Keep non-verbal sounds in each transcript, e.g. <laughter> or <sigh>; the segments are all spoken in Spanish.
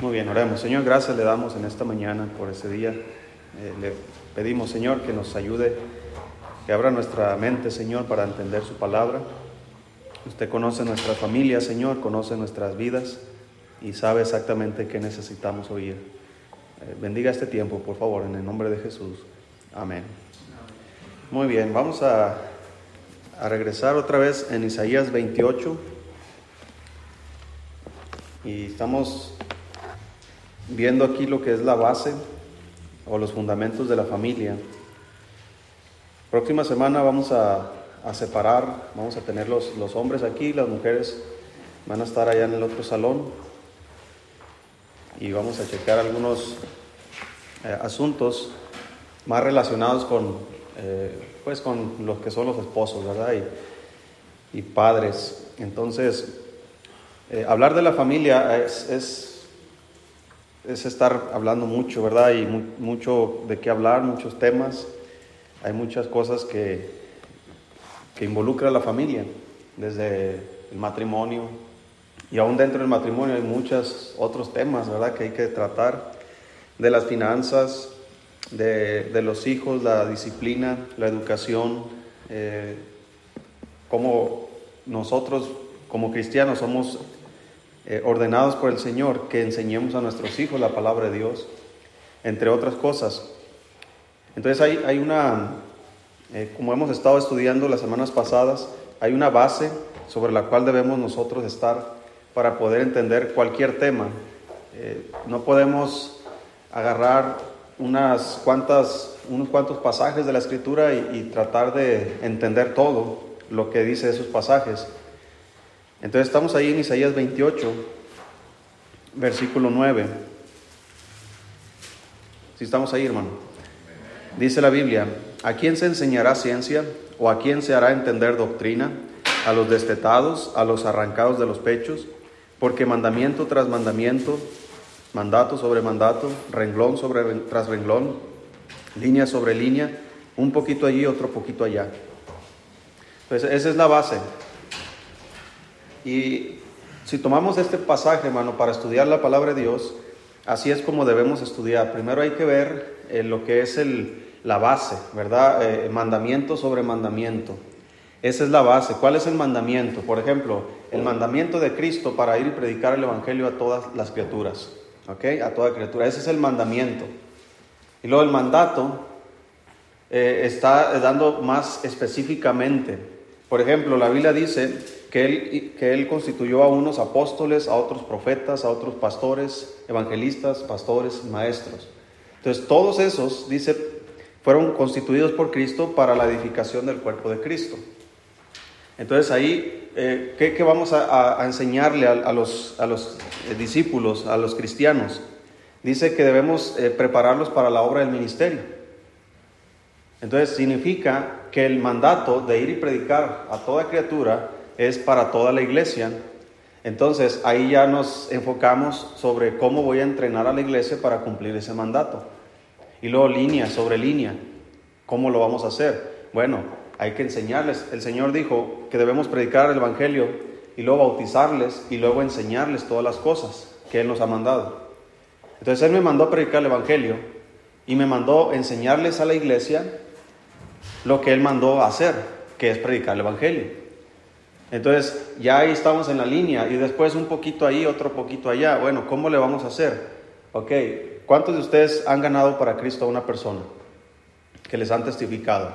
Muy bien, oremos. Señor, gracias le damos en esta mañana por ese día. Eh, le pedimos, Señor, que nos ayude, que abra nuestra mente, Señor, para entender su palabra. Usted conoce nuestra familia, Señor, conoce nuestras vidas y sabe exactamente qué necesitamos oír. Eh, bendiga este tiempo, por favor, en el nombre de Jesús. Amén. Muy bien, vamos a, a regresar otra vez en Isaías 28. Y estamos viendo aquí lo que es la base o los fundamentos de la familia. Próxima semana vamos a, separar, vamos a tener los, los, hombres aquí, las mujeres van a estar allá en el otro salón y vamos a checar algunos eh, asuntos más relacionados con, eh, pues con los que son los esposos, ¿verdad? Y, y padres. Entonces, eh, hablar de la familia es, es, estar hablando mucho, ¿verdad? Y mucho de qué hablar, muchos temas. Hay muchas cosas que, que a la familia, desde el matrimonio. Y aún dentro del matrimonio hay muchos otros temas, ¿verdad? Que hay que tratar. De las finanzas, de, de los hijos, la disciplina, la educación, eh, cómo nosotros como cristianos somos eh, ordenados por el Señor que enseñemos a nuestros hijos la palabra de Dios, entre otras cosas. Entonces hay, hay una, eh, como hemos estado estudiando las semanas pasadas, hay una base sobre la cual debemos nosotros estar para poder entender cualquier tema. Eh, no podemos agarrar unas cuantas, unos cuantos pasajes de la escritura y, y tratar de entender todo lo que dice esos pasajes. Entonces estamos ahí en Isaías 28, versículo 9. Si estamos ahí, hermano. Dice la Biblia, ¿a quién se enseñará ciencia o a quién se hará entender doctrina? A los destetados, a los arrancados de los pechos, porque mandamiento tras mandamiento, mandato sobre mandato, renglón sobre tras renglón, línea sobre línea, un poquito allí, otro poquito allá. Pues esa es la base. Y si tomamos este pasaje, hermano, para estudiar la palabra de Dios, así es como debemos estudiar. Primero hay que ver eh, lo que es el, la base, ¿verdad? Eh, mandamiento sobre mandamiento. Esa es la base. ¿Cuál es el mandamiento? Por ejemplo, el mandamiento de Cristo para ir y predicar el Evangelio a todas las criaturas. ¿Ok? A toda criatura. Ese es el mandamiento. Y luego el mandato eh, está dando más específicamente. Por ejemplo, la Biblia dice que él, que él constituyó a unos apóstoles, a otros profetas, a otros pastores, evangelistas, pastores, maestros. Entonces, todos esos, dice, fueron constituidos por Cristo para la edificación del cuerpo de Cristo. Entonces ahí, eh, ¿qué, vamos a, enseñarle a, los, a, los, eh, discípulos, a los cristianos? Dice que debemos eh, prepararlos para la obra del ministerio. Entonces significa que el mandato de ir y predicar a toda criatura es para toda la iglesia. Entonces ahí ya nos enfocamos sobre cómo voy a entrenar a la iglesia para cumplir ese mandato. Y luego línea sobre línea, ¿cómo lo vamos a hacer? Bueno, hay que enseñarles. El Señor dijo que debemos predicar el Evangelio y luego bautizarles y luego enseñarles todas las cosas que Él nos ha mandado. Entonces Él me mandó predicar el Evangelio y me mandó enseñarles a la iglesia lo que Él mandó hacer, que es predicar el Evangelio. Entonces, ya ahí estamos en la línea y después un poquito ahí, otro poquito allá. Bueno, ¿cómo le vamos a hacer? Ok, ¿cuántos de ustedes han ganado para Cristo a una persona que les han testificado?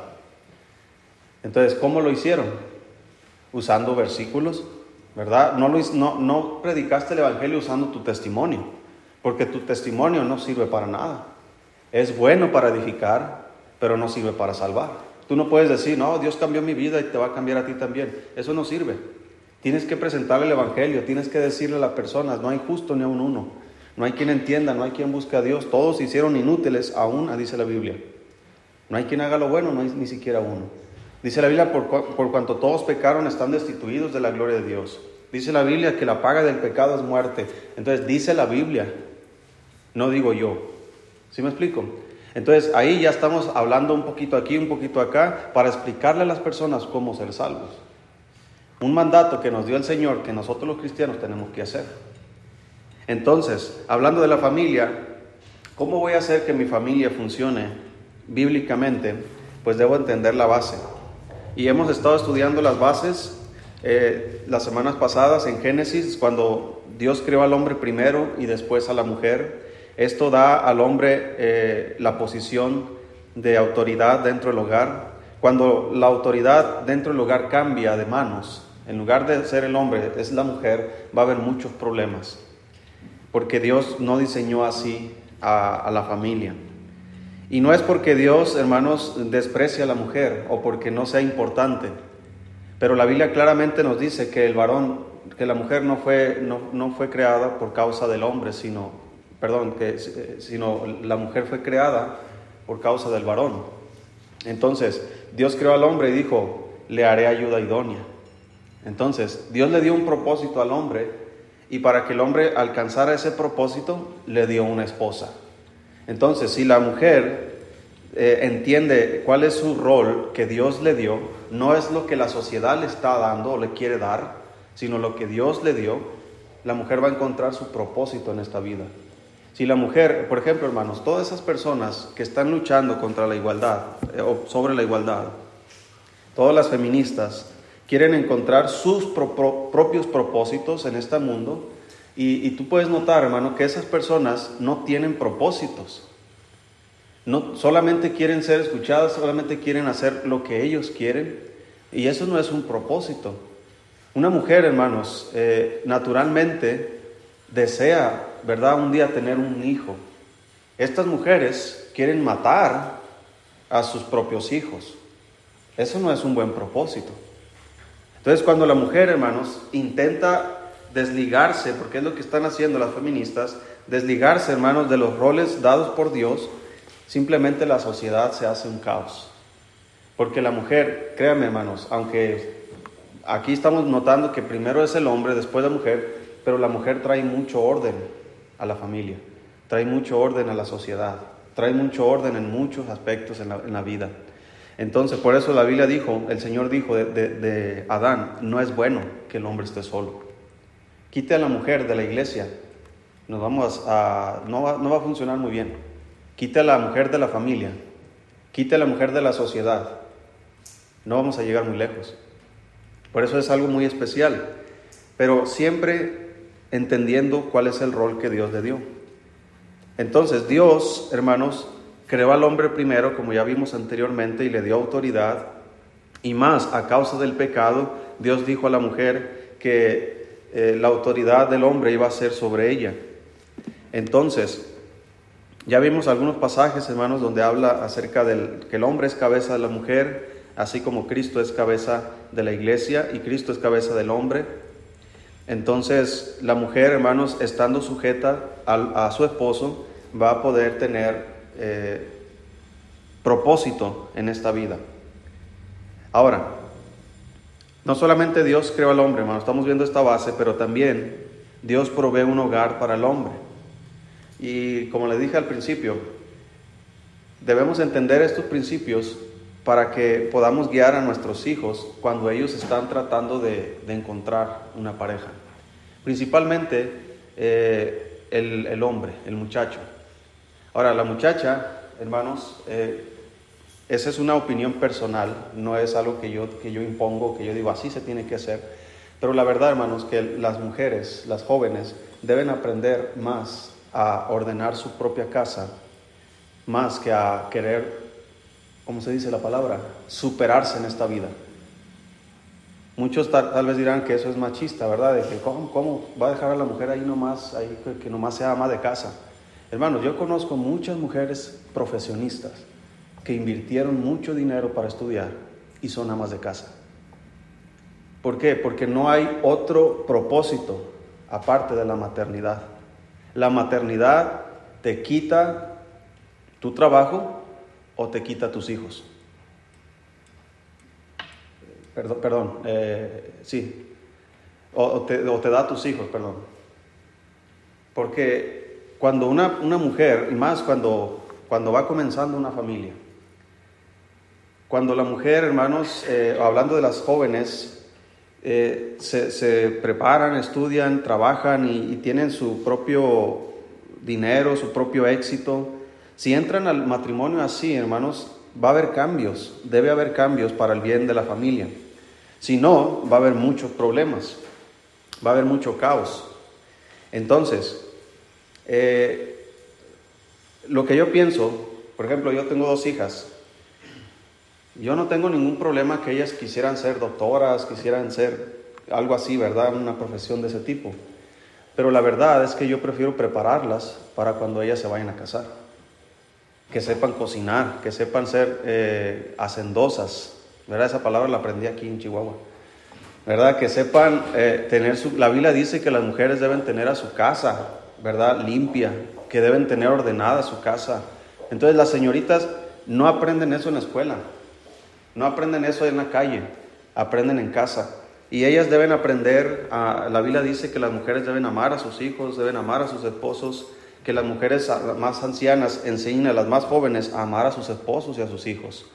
Entonces, ¿cómo lo hicieron? Usando versículos, ¿verdad? No, lo, no, no predicaste el Evangelio usando tu testimonio, porque tu testimonio no sirve para nada. Es bueno para edificar, pero no sirve para salvar. Tú no puedes decir, no, Dios cambió mi vida y te va a cambiar a ti también. Eso no sirve. Tienes que presentar el Evangelio, tienes que decirle a las personas, no hay justo ni a un uno. No hay quien entienda, no hay quien busque a Dios. Todos se hicieron inútiles, aún, dice la Biblia. No hay quien haga lo bueno, no hay ni siquiera uno. Dice la Biblia, por, por cuanto todos pecaron, están destituidos de la gloria de Dios. Dice la Biblia que la paga del pecado es muerte. Entonces dice la Biblia, no digo yo. ¿Sí me explico? Entonces ahí ya estamos hablando un poquito aquí, un poquito acá, para explicarle a las personas cómo ser salvos. Un mandato que nos dio el Señor que nosotros los cristianos tenemos que hacer. Entonces, hablando de la familia, ¿cómo voy a hacer que mi familia funcione bíblicamente? Pues debo entender la base. Y hemos estado estudiando las bases eh, las semanas pasadas en Génesis, cuando Dios creó al hombre primero y después a la mujer. Esto da al hombre eh, la posición de autoridad dentro del hogar. Cuando la autoridad dentro del hogar cambia de manos, en lugar de ser el hombre, es la mujer, va a haber muchos problemas. Porque Dios no diseñó así a, la familia. Y no es porque Dios, hermanos, desprecia a la mujer o porque no sea importante. Pero la Biblia claramente nos dice que el varón, que la mujer no fue, no, no fue creada por causa del hombre, sino, perdón, que, sino la mujer fue creada por causa del varón. Entonces, Dios creó al hombre y dijo, le haré ayuda idónea. Entonces, Dios le dio un propósito al hombre y para que el hombre alcanzara ese propósito, le dio una esposa. Entonces, si la mujer eh, entiende cuál es su rol que Dios le dio, no es lo que la sociedad le está dando o le quiere dar, sino lo que Dios le dio, la mujer va a encontrar su propósito en esta vida. Si la mujer, por ejemplo, hermanos, todas esas personas que están luchando contra la igualdad eh, o sobre la igualdad, todas las feministas, quieren encontrar sus propios propósitos en este mundo. Y, tú puedes notar, hermano, que esas personas no tienen propósitos. No, solamente quieren ser escuchadas, solamente quieren hacer lo que ellos quieren. Y eso no es un propósito. Una mujer, hermanos, eh, naturalmente desea, ¿verdad?, un día tener un hijo. Estas mujeres quieren matar a sus propios hijos. Eso no es un buen propósito. Entonces cuando la mujer, hermanos, intenta desligarse, porque es lo que están haciendo las feministas, desligarse, hermanos, de los roles dados por Dios, simplemente la sociedad se hace un caos. Porque la mujer, créanme, hermanos, aunque aquí estamos notando que primero es el hombre, después la mujer, pero la mujer trae mucho orden a la familia, trae mucho orden a la sociedad, trae mucho orden en muchos aspectos en la, en la vida. Entonces, por eso la Biblia dijo, el Señor dijo de, Adán, no es bueno que el hombre esté solo. Quite a la mujer de la iglesia, nos vamos a, no, va, no va a funcionar muy bien. Quite a la mujer de la familia, quite a la mujer de la sociedad, no vamos a llegar muy lejos. Por eso es algo muy especial, pero siempre entendiendo cuál es el rol que Dios le dio. Entonces, Dios, hermanos, creó al hombre primero, como ya vimos anteriormente, y le dio autoridad. Y más, a causa del pecado, Dios dijo a la mujer que eh, la autoridad del hombre iba a ser sobre ella. Entonces, ya vimos algunos pasajes, hermanos, donde habla acerca del que el hombre es cabeza de la mujer, así como Cristo es cabeza de la iglesia y Cristo es cabeza del hombre. Entonces, la mujer, hermanos, estando sujeta a, su esposo, va a poder tener eh, propósito en esta vida. Ahora, no solamente Dios creó al hombre, hermano, estamos viendo esta base, pero también Dios provee un hogar para el hombre. Y como le dije al principio, debemos entender estos principios para que podamos guiar a nuestros hijos cuando ellos están tratando de, encontrar una pareja. Principalmente eh, el, el hombre, el muchacho. Ahora, la muchacha, hermanos, eh, esa es una opinión personal, no es algo que yo, que yo impongo, que yo digo así se tiene que hacer. Pero la verdad, hermanos, que las mujeres, las jóvenes, deben aprender más a ordenar su propia casa, más que a querer, ¿cómo se dice la palabra? Superarse en esta vida. Muchos tal, vez dirán que eso es machista, ¿verdad? De que ¿cómo, ¿cómo, va a dejar a la mujer ahí nomás, ahí que nomás sea ama de casa. Hermanos, yo conozco muchas mujeres profesionistas que invirtieron mucho dinero para estudiar y son amas de casa. ¿Por qué? Porque no hay otro propósito aparte de la maternidad. La maternidad te quita tu trabajo o te quita tus hijos. Perdón, perdón eh, sí. O, te, da tus hijos, perdón. Porque cuando una, mujer, y más cuando, cuando va comenzando una familia, cuando la mujer, hermanos, eh, hablando de las jóvenes, eh, se, preparan, estudian, trabajan y, tienen su propio dinero, su propio éxito. Si entran al matrimonio así, hermanos, va a haber cambios, debe haber cambios para el bien de la familia. Si no, va a haber muchos problemas, va a haber mucho caos. Entonces, eh, lo que yo pienso, por ejemplo, yo tengo dos hijas, yo no tengo ningún problema que ellas quisieran ser doctoras, quisieran ser algo así, ¿verdad? Una profesión de ese tipo. Pero la verdad es que yo prefiero prepararlas para cuando ellas se vayan a casar. Que sepan cocinar, que sepan ser eh, hacendosas. ¿Verdad? Esa palabra la aprendí aquí en Chihuahua. ¿Verdad? Que sepan eh, tener su... La Biblia dice que las mujeres deben tener a su casa, ¿verdad? Limpia, que deben tener ordenada su casa. Entonces las señoritas no aprenden eso en la escuela. No aprenden eso en la calle, aprenden en casa. Y ellas deben aprender, la Biblia dice que las mujeres deben amar a sus hijos, deben amar a sus esposos, que las mujeres más ancianas enseñen a las más jóvenes a amar a sus esposos y a sus hijos.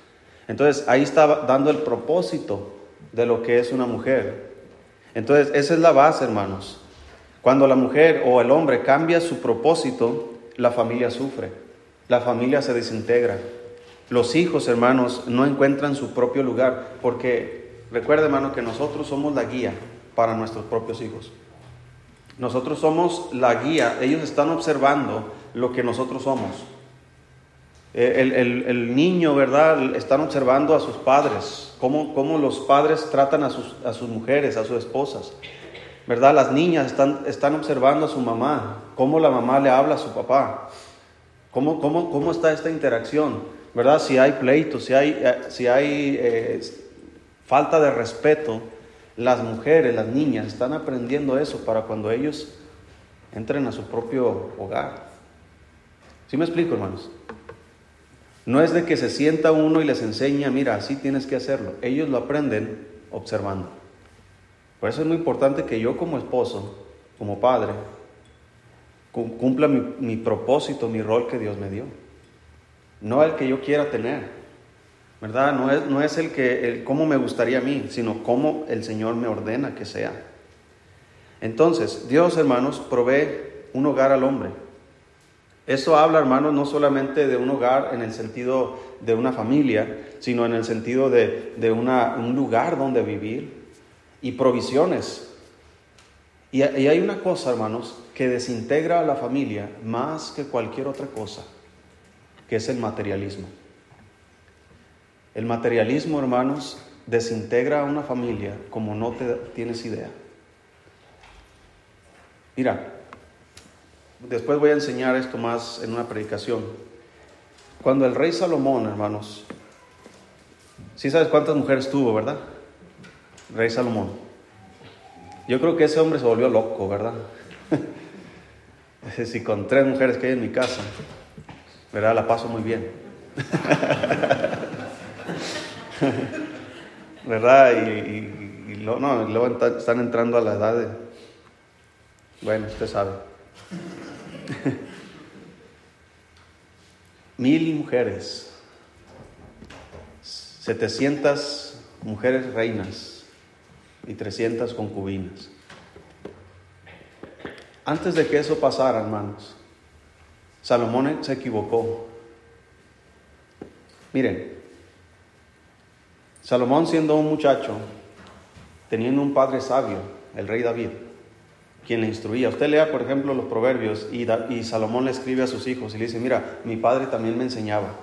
Entonces ahí está dando el propósito de lo que es una mujer. Entonces esa es la base, hermanos. Cuando la mujer o el hombre cambia su propósito, la familia sufre, la familia se desintegra. Los hijos, hermanos, no encuentran su propio lugar, porque recuerda, hermano, que nosotros somos la guía para nuestros propios hijos. Nosotros somos la guía, ellos están observando lo que nosotros somos. Eh, el, niño, ¿verdad? Están observando a sus padres, cómo, cómo los padres tratan a sus, a sus, mujeres, a sus esposas. ¿Verdad? Las niñas están, están observando a su mamá, cómo la mamá le habla a su papá, cómo, cómo, cómo está esta interacción. ¿verdad? Si hay pleitos, si hay, eh, si hay eh, falta de respeto, las mujeres, las niñas están aprendiendo eso para cuando ellos entren a su propio hogar. ¿Sí me explico, hermanos? No es de que se sienta uno y les enseña, mira, así tienes que hacerlo. Ellos lo aprenden observando. Por eso es muy importante que yo como esposo, como padre, cumpla mi, propósito, mi rol que Dios me dio no el que yo quiera tener, ¿verdad? No es, no es el que, el cómo me gustaría a mí, sino cómo el Señor me ordena que sea. Entonces, Dios, hermanos, provee un hogar al hombre. Eso habla, hermanos, no solamente de un hogar en el sentido de una familia, sino en el sentido de, de una, un lugar donde vivir y provisiones. Y, hay una cosa, hermanos, que desintegra a la familia más que cualquier otra cosa que es el materialismo. El materialismo, hermanos, desintegra a una familia como no te tienes idea. Mira, después voy a enseñar esto más en una predicación. Cuando el rey Salomón, hermanos, sí sabes cuántas mujeres tuvo, ¿verdad? Rey Salomón. Yo creo que ese hombre se volvió loco, ¿verdad? <laughs> si con tres mujeres que hay en mi casa, ¿verdad? La paso muy bien. <laughs> ¿Verdad? Y, luego están entrando a la edad de... Bueno, usted sabe. Mil mujeres, 700 mujeres reinas y 300 concubinas. Antes de que eso pasara, hermanos, Salomón se equivocó. Miren, Salomón siendo un muchacho, teniendo un padre sabio, el rey David, quien le instruía. Usted lea, por ejemplo, los proverbios y, Salomón le escribe a sus hijos y le dice, mira, mi padre también me enseñaba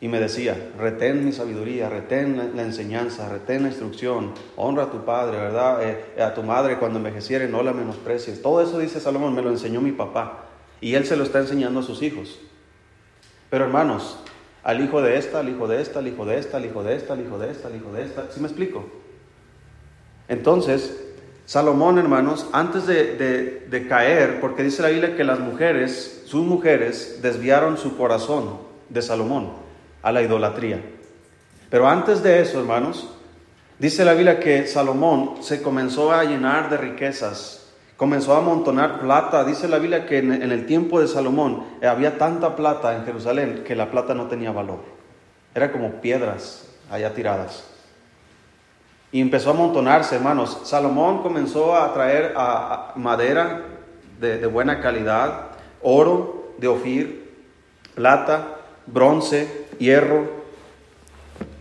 y me decía, retén mi sabiduría, retén la, enseñanza, retén la instrucción, honra a tu padre, ¿verdad? Eh, a tu madre cuando envejeciere, no la menosprecies. Todo eso dice Salomón, me lo enseñó mi papá. Y él se lo está enseñando a sus hijos. Pero hermanos, al hijo de esta, al hijo de esta, al hijo de esta, al hijo de esta, al hijo de esta, al hijo de esta. ¿Sí me explico? Entonces, Salomón, hermanos, antes de, de, caer, porque dice la Biblia que las mujeres, sus mujeres, desviaron su corazón de Salomón a la idolatría. Pero antes de eso, hermanos, dice la Biblia que Salomón se comenzó a llenar de riquezas comenzó a amontonar plata. Dice la Biblia que en, el tiempo de Salomón había tanta plata en Jerusalén que la plata no tenía valor. Era como piedras allá tiradas. Y empezó a amontonarse, hermanos. Salomón comenzó a traer madera de, de buena calidad, oro de Ofir, plata, bronce, hierro.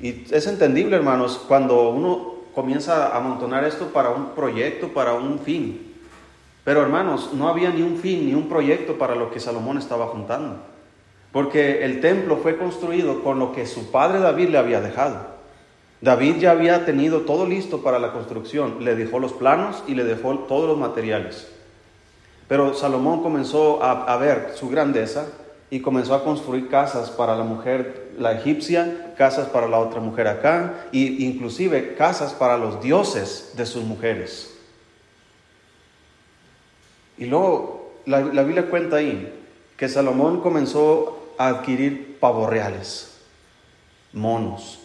Y es entendible, hermanos, cuando uno comienza a amontonar esto para un proyecto, para un fin. Pero hermanos, no había ni un fin, ni un proyecto para lo que Salomón estaba juntando. Porque el templo fue construido con lo que su padre David le había dejado. David ya había tenido todo listo para la construcción, le dejó los planos y le dejó todos los materiales. Pero Salomón comenzó a, ver su grandeza y comenzó a construir casas para la mujer, la egipcia, casas para la otra mujer acá, e inclusive casas para los dioses de sus mujeres. Y luego la, la Biblia cuenta ahí que Salomón comenzó a adquirir pavos reales, monos,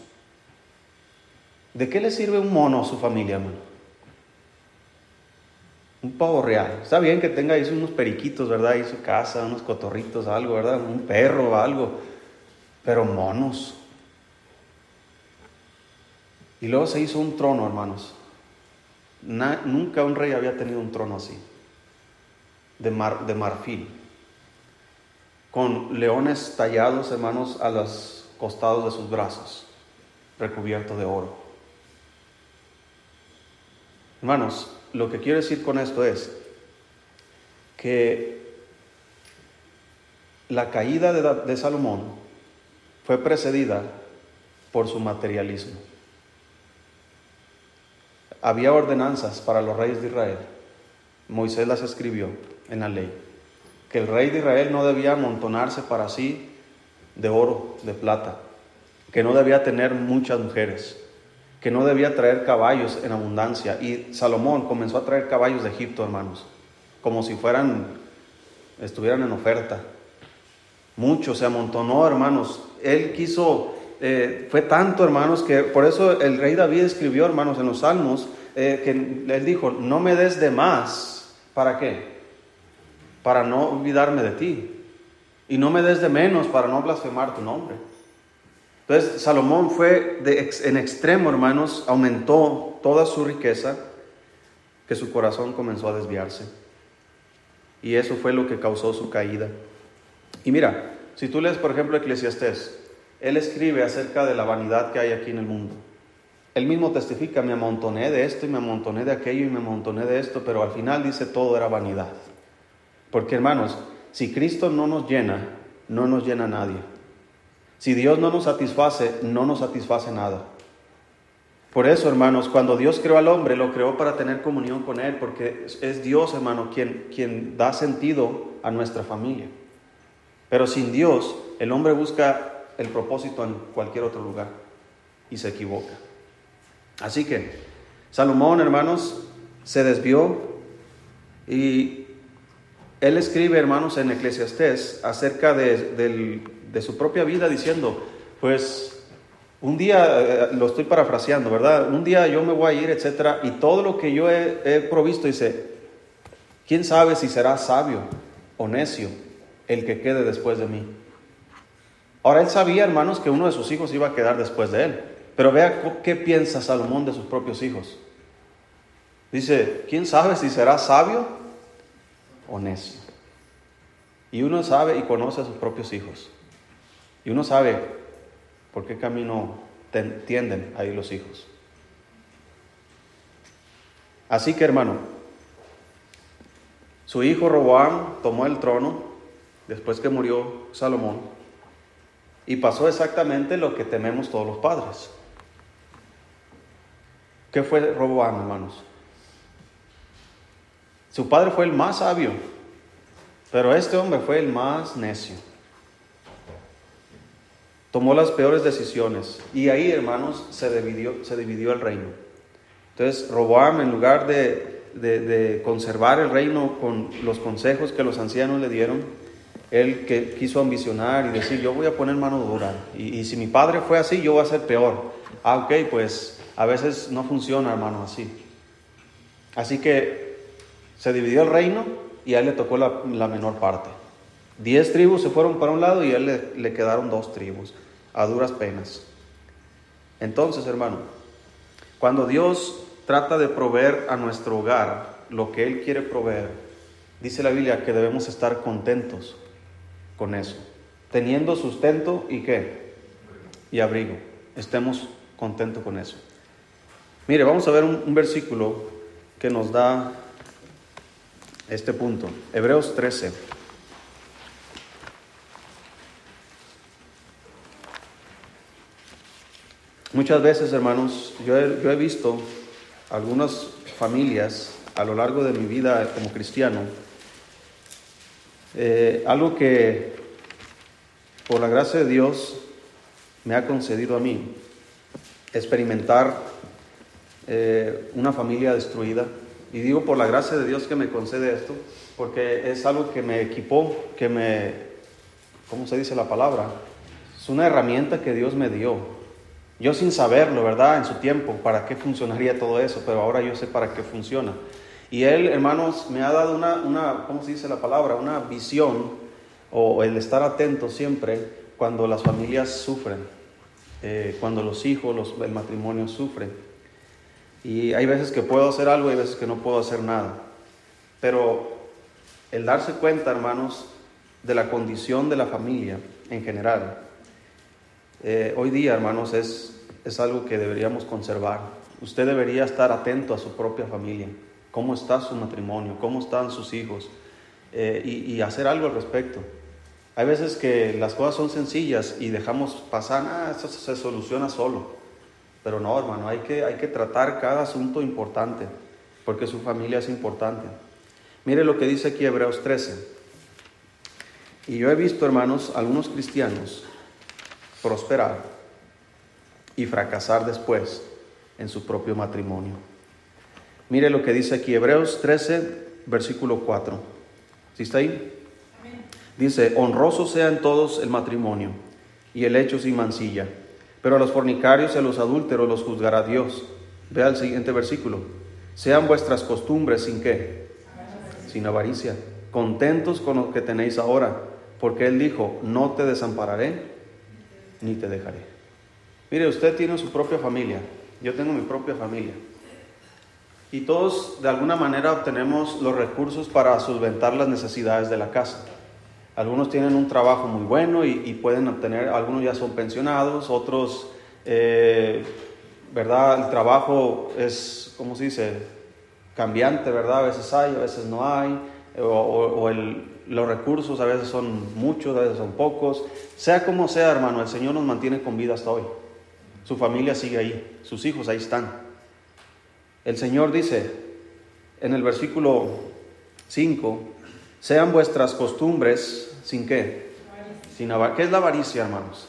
¿De qué le sirve un mono a su familia, hermano? Un pavo real. Está bien que tenga ahí unos periquitos, ¿verdad? Ahí su casa, unos cotorritos, algo, ¿verdad? Un perro, algo. Pero monos. Y luego se hizo un trono, hermanos. nunca un rey había tenido un trono así. De, marfil. Con leones tallados, hermanos, a los costados de sus brazos. Recubierto de oro. Hermanos, lo que quiero decir con esto es que la caída de, Salomón fue precedida por su materialismo. Había ordenanzas para los reyes de Israel. Moisés las escribió en la ley. Que el rey de Israel no debía amontonarse para sí de oro, de plata. Que no debía tener muchas mujeres que no debía traer caballos en abundancia. Y Salomón comenzó a traer caballos de Egipto, hermanos, como si fueran, estuvieran en oferta. Mucho se amontonó, hermanos. Él quiso, eh, fue tanto, hermanos, que por eso el rey David escribió, hermanos, en los salmos, eh, que él dijo, no me des de más. ¿Para qué? Para no olvidarme de ti. Y no me des de menos para no blasfemar tu nombre. Entonces Salomón fue en extremo, hermanos, aumentó toda su riqueza, que su corazón comenzó a desviarse. Y eso fue lo que causó su caída. Y mira, si tú lees, por ejemplo, Eclesiastés, él escribe acerca de la vanidad que hay aquí en el mundo. Él mismo testifica, me amontoné de esto y me amontoné de aquello y me amontoné de esto, pero al final dice todo era vanidad. Porque hermanos, si Cristo no nos llena, no nos llena nadie. Si Dios no nos satisface, no nos satisface nada. Por eso, hermanos, cuando Dios creó al hombre, lo creó para tener comunión con Él, porque es Dios, hermano, quien, quien da sentido a nuestra familia. Pero sin Dios, el hombre busca el propósito en cualquier otro lugar y se equivoca. Así que Salomón, hermanos, se desvió y él escribe, hermanos, en Eclesiastés acerca del, de su propia vida diciendo, pues un día, eh, lo estoy parafraseando, ¿verdad? Un día yo me voy a ir, etcétera, y todo lo que yo he, provisto, dice, ¿quién sabe si será sabio o necio el que quede después de mí? Ahora él sabía, hermanos, que uno de sus hijos iba a quedar después de él. Pero vea qué piensa Salomón de sus propios hijos. Dice, ¿quién sabe si será sabio o necio? Y uno sabe y conoce a sus propios hijos. Y uno sabe por qué camino tienden ahí los hijos. Así que hermano, su hijo Roboam tomó el trono después que murió Salomón y pasó exactamente lo que tememos todos los padres. ¿Qué fue Roboam, hermanos? Su padre fue el más sabio, pero este hombre fue el más necio tomó las peores decisiones y ahí, hermanos, se dividió, se dividió el reino. Entonces, Roboam, en lugar de, conservar el reino con los consejos que los ancianos le dieron, él que quiso ambicionar y decir, yo voy a poner mano dura, y, y, si mi padre fue así, yo voy a ser peor. Ah, ok, pues a veces no funciona, hermano, así. Así que se dividió el reino y a él le tocó la, menor parte. Diez tribus se fueron para un lado y a él le, le quedaron dos tribus a duras penas. Entonces, hermano, Cuando Dios trata de proveer a nuestro hogar lo que Él quiere proveer, dice la Biblia que debemos estar contentos con eso, teniendo sustento y qué? Y abrigo. Estemos contentos con eso. Mire, vamos a ver un, un versículo que nos da este punto. Hebreos 13. Muchas veces, hermanos, yo he, visto algunas familias a lo largo de mi vida como cristiano, eh, algo que por la gracia de Dios me ha concedido a mí, experimentar eh, una familia destruida. Y digo por la gracia de Dios que me concede esto, porque es algo que me equipó, que me, ¿cómo se dice la palabra? Es una herramienta que Dios me dio yo sin saberlo, ¿verdad? En su tiempo, para qué funcionaría todo eso, pero ahora yo sé para qué funciona. Y Él, hermanos, me ha dado una, una ¿cómo se dice la palabra? Una visión o el estar atento siempre cuando las familias sufren, eh, cuando los hijos, los, el matrimonio sufren. Y hay veces que puedo hacer algo y hay veces que no puedo hacer nada. Pero el darse cuenta, hermanos, de la condición de la familia en general, eh, hoy día, hermanos, es, es algo que deberíamos conservar. Usted debería estar atento a su propia familia, cómo está su matrimonio, cómo están sus hijos, eh, y, hacer algo al respecto. Hay veces que las cosas son sencillas y dejamos pasar, ah, eso se soluciona solo. Pero no, hermano, hay que, hay que tratar cada asunto importante, porque su familia es importante. Mire lo que dice aquí Hebreos 13. Y yo he visto, hermanos, algunos cristianos prosperar y fracasar después en su propio matrimonio. Mire lo que dice aquí Hebreos 13, versículo 4. ¿Sí está ahí? Dice, honroso sea en todos el matrimonio y el hecho sin mancilla, pero a los fornicarios y a los adúlteros los juzgará Dios. Vea el siguiente versículo. Sean vuestras costumbres sin qué? Sin avaricia. Contentos con lo que tenéis ahora, porque Él dijo, no te desampararé ni te dejaré. Mire, usted tiene su propia familia, yo tengo mi propia familia. Y todos de alguna manera obtenemos los recursos para solventar las necesidades de la casa. Algunos tienen un trabajo muy bueno y, pueden obtener, algunos ya son pensionados, otros, eh, ¿verdad? El trabajo es, ¿cómo se dice? Cambiante, ¿verdad? A veces hay, a veces no hay, o el, los recursos a veces son muchos, a veces son pocos. Sea como sea, hermano, el Señor nos mantiene con vida hasta hoy. Su familia sigue ahí, sus hijos ahí están. El Señor dice en el versículo 5, sean vuestras costumbres sin qué? Sin ¿Qué es la avaricia, hermanos?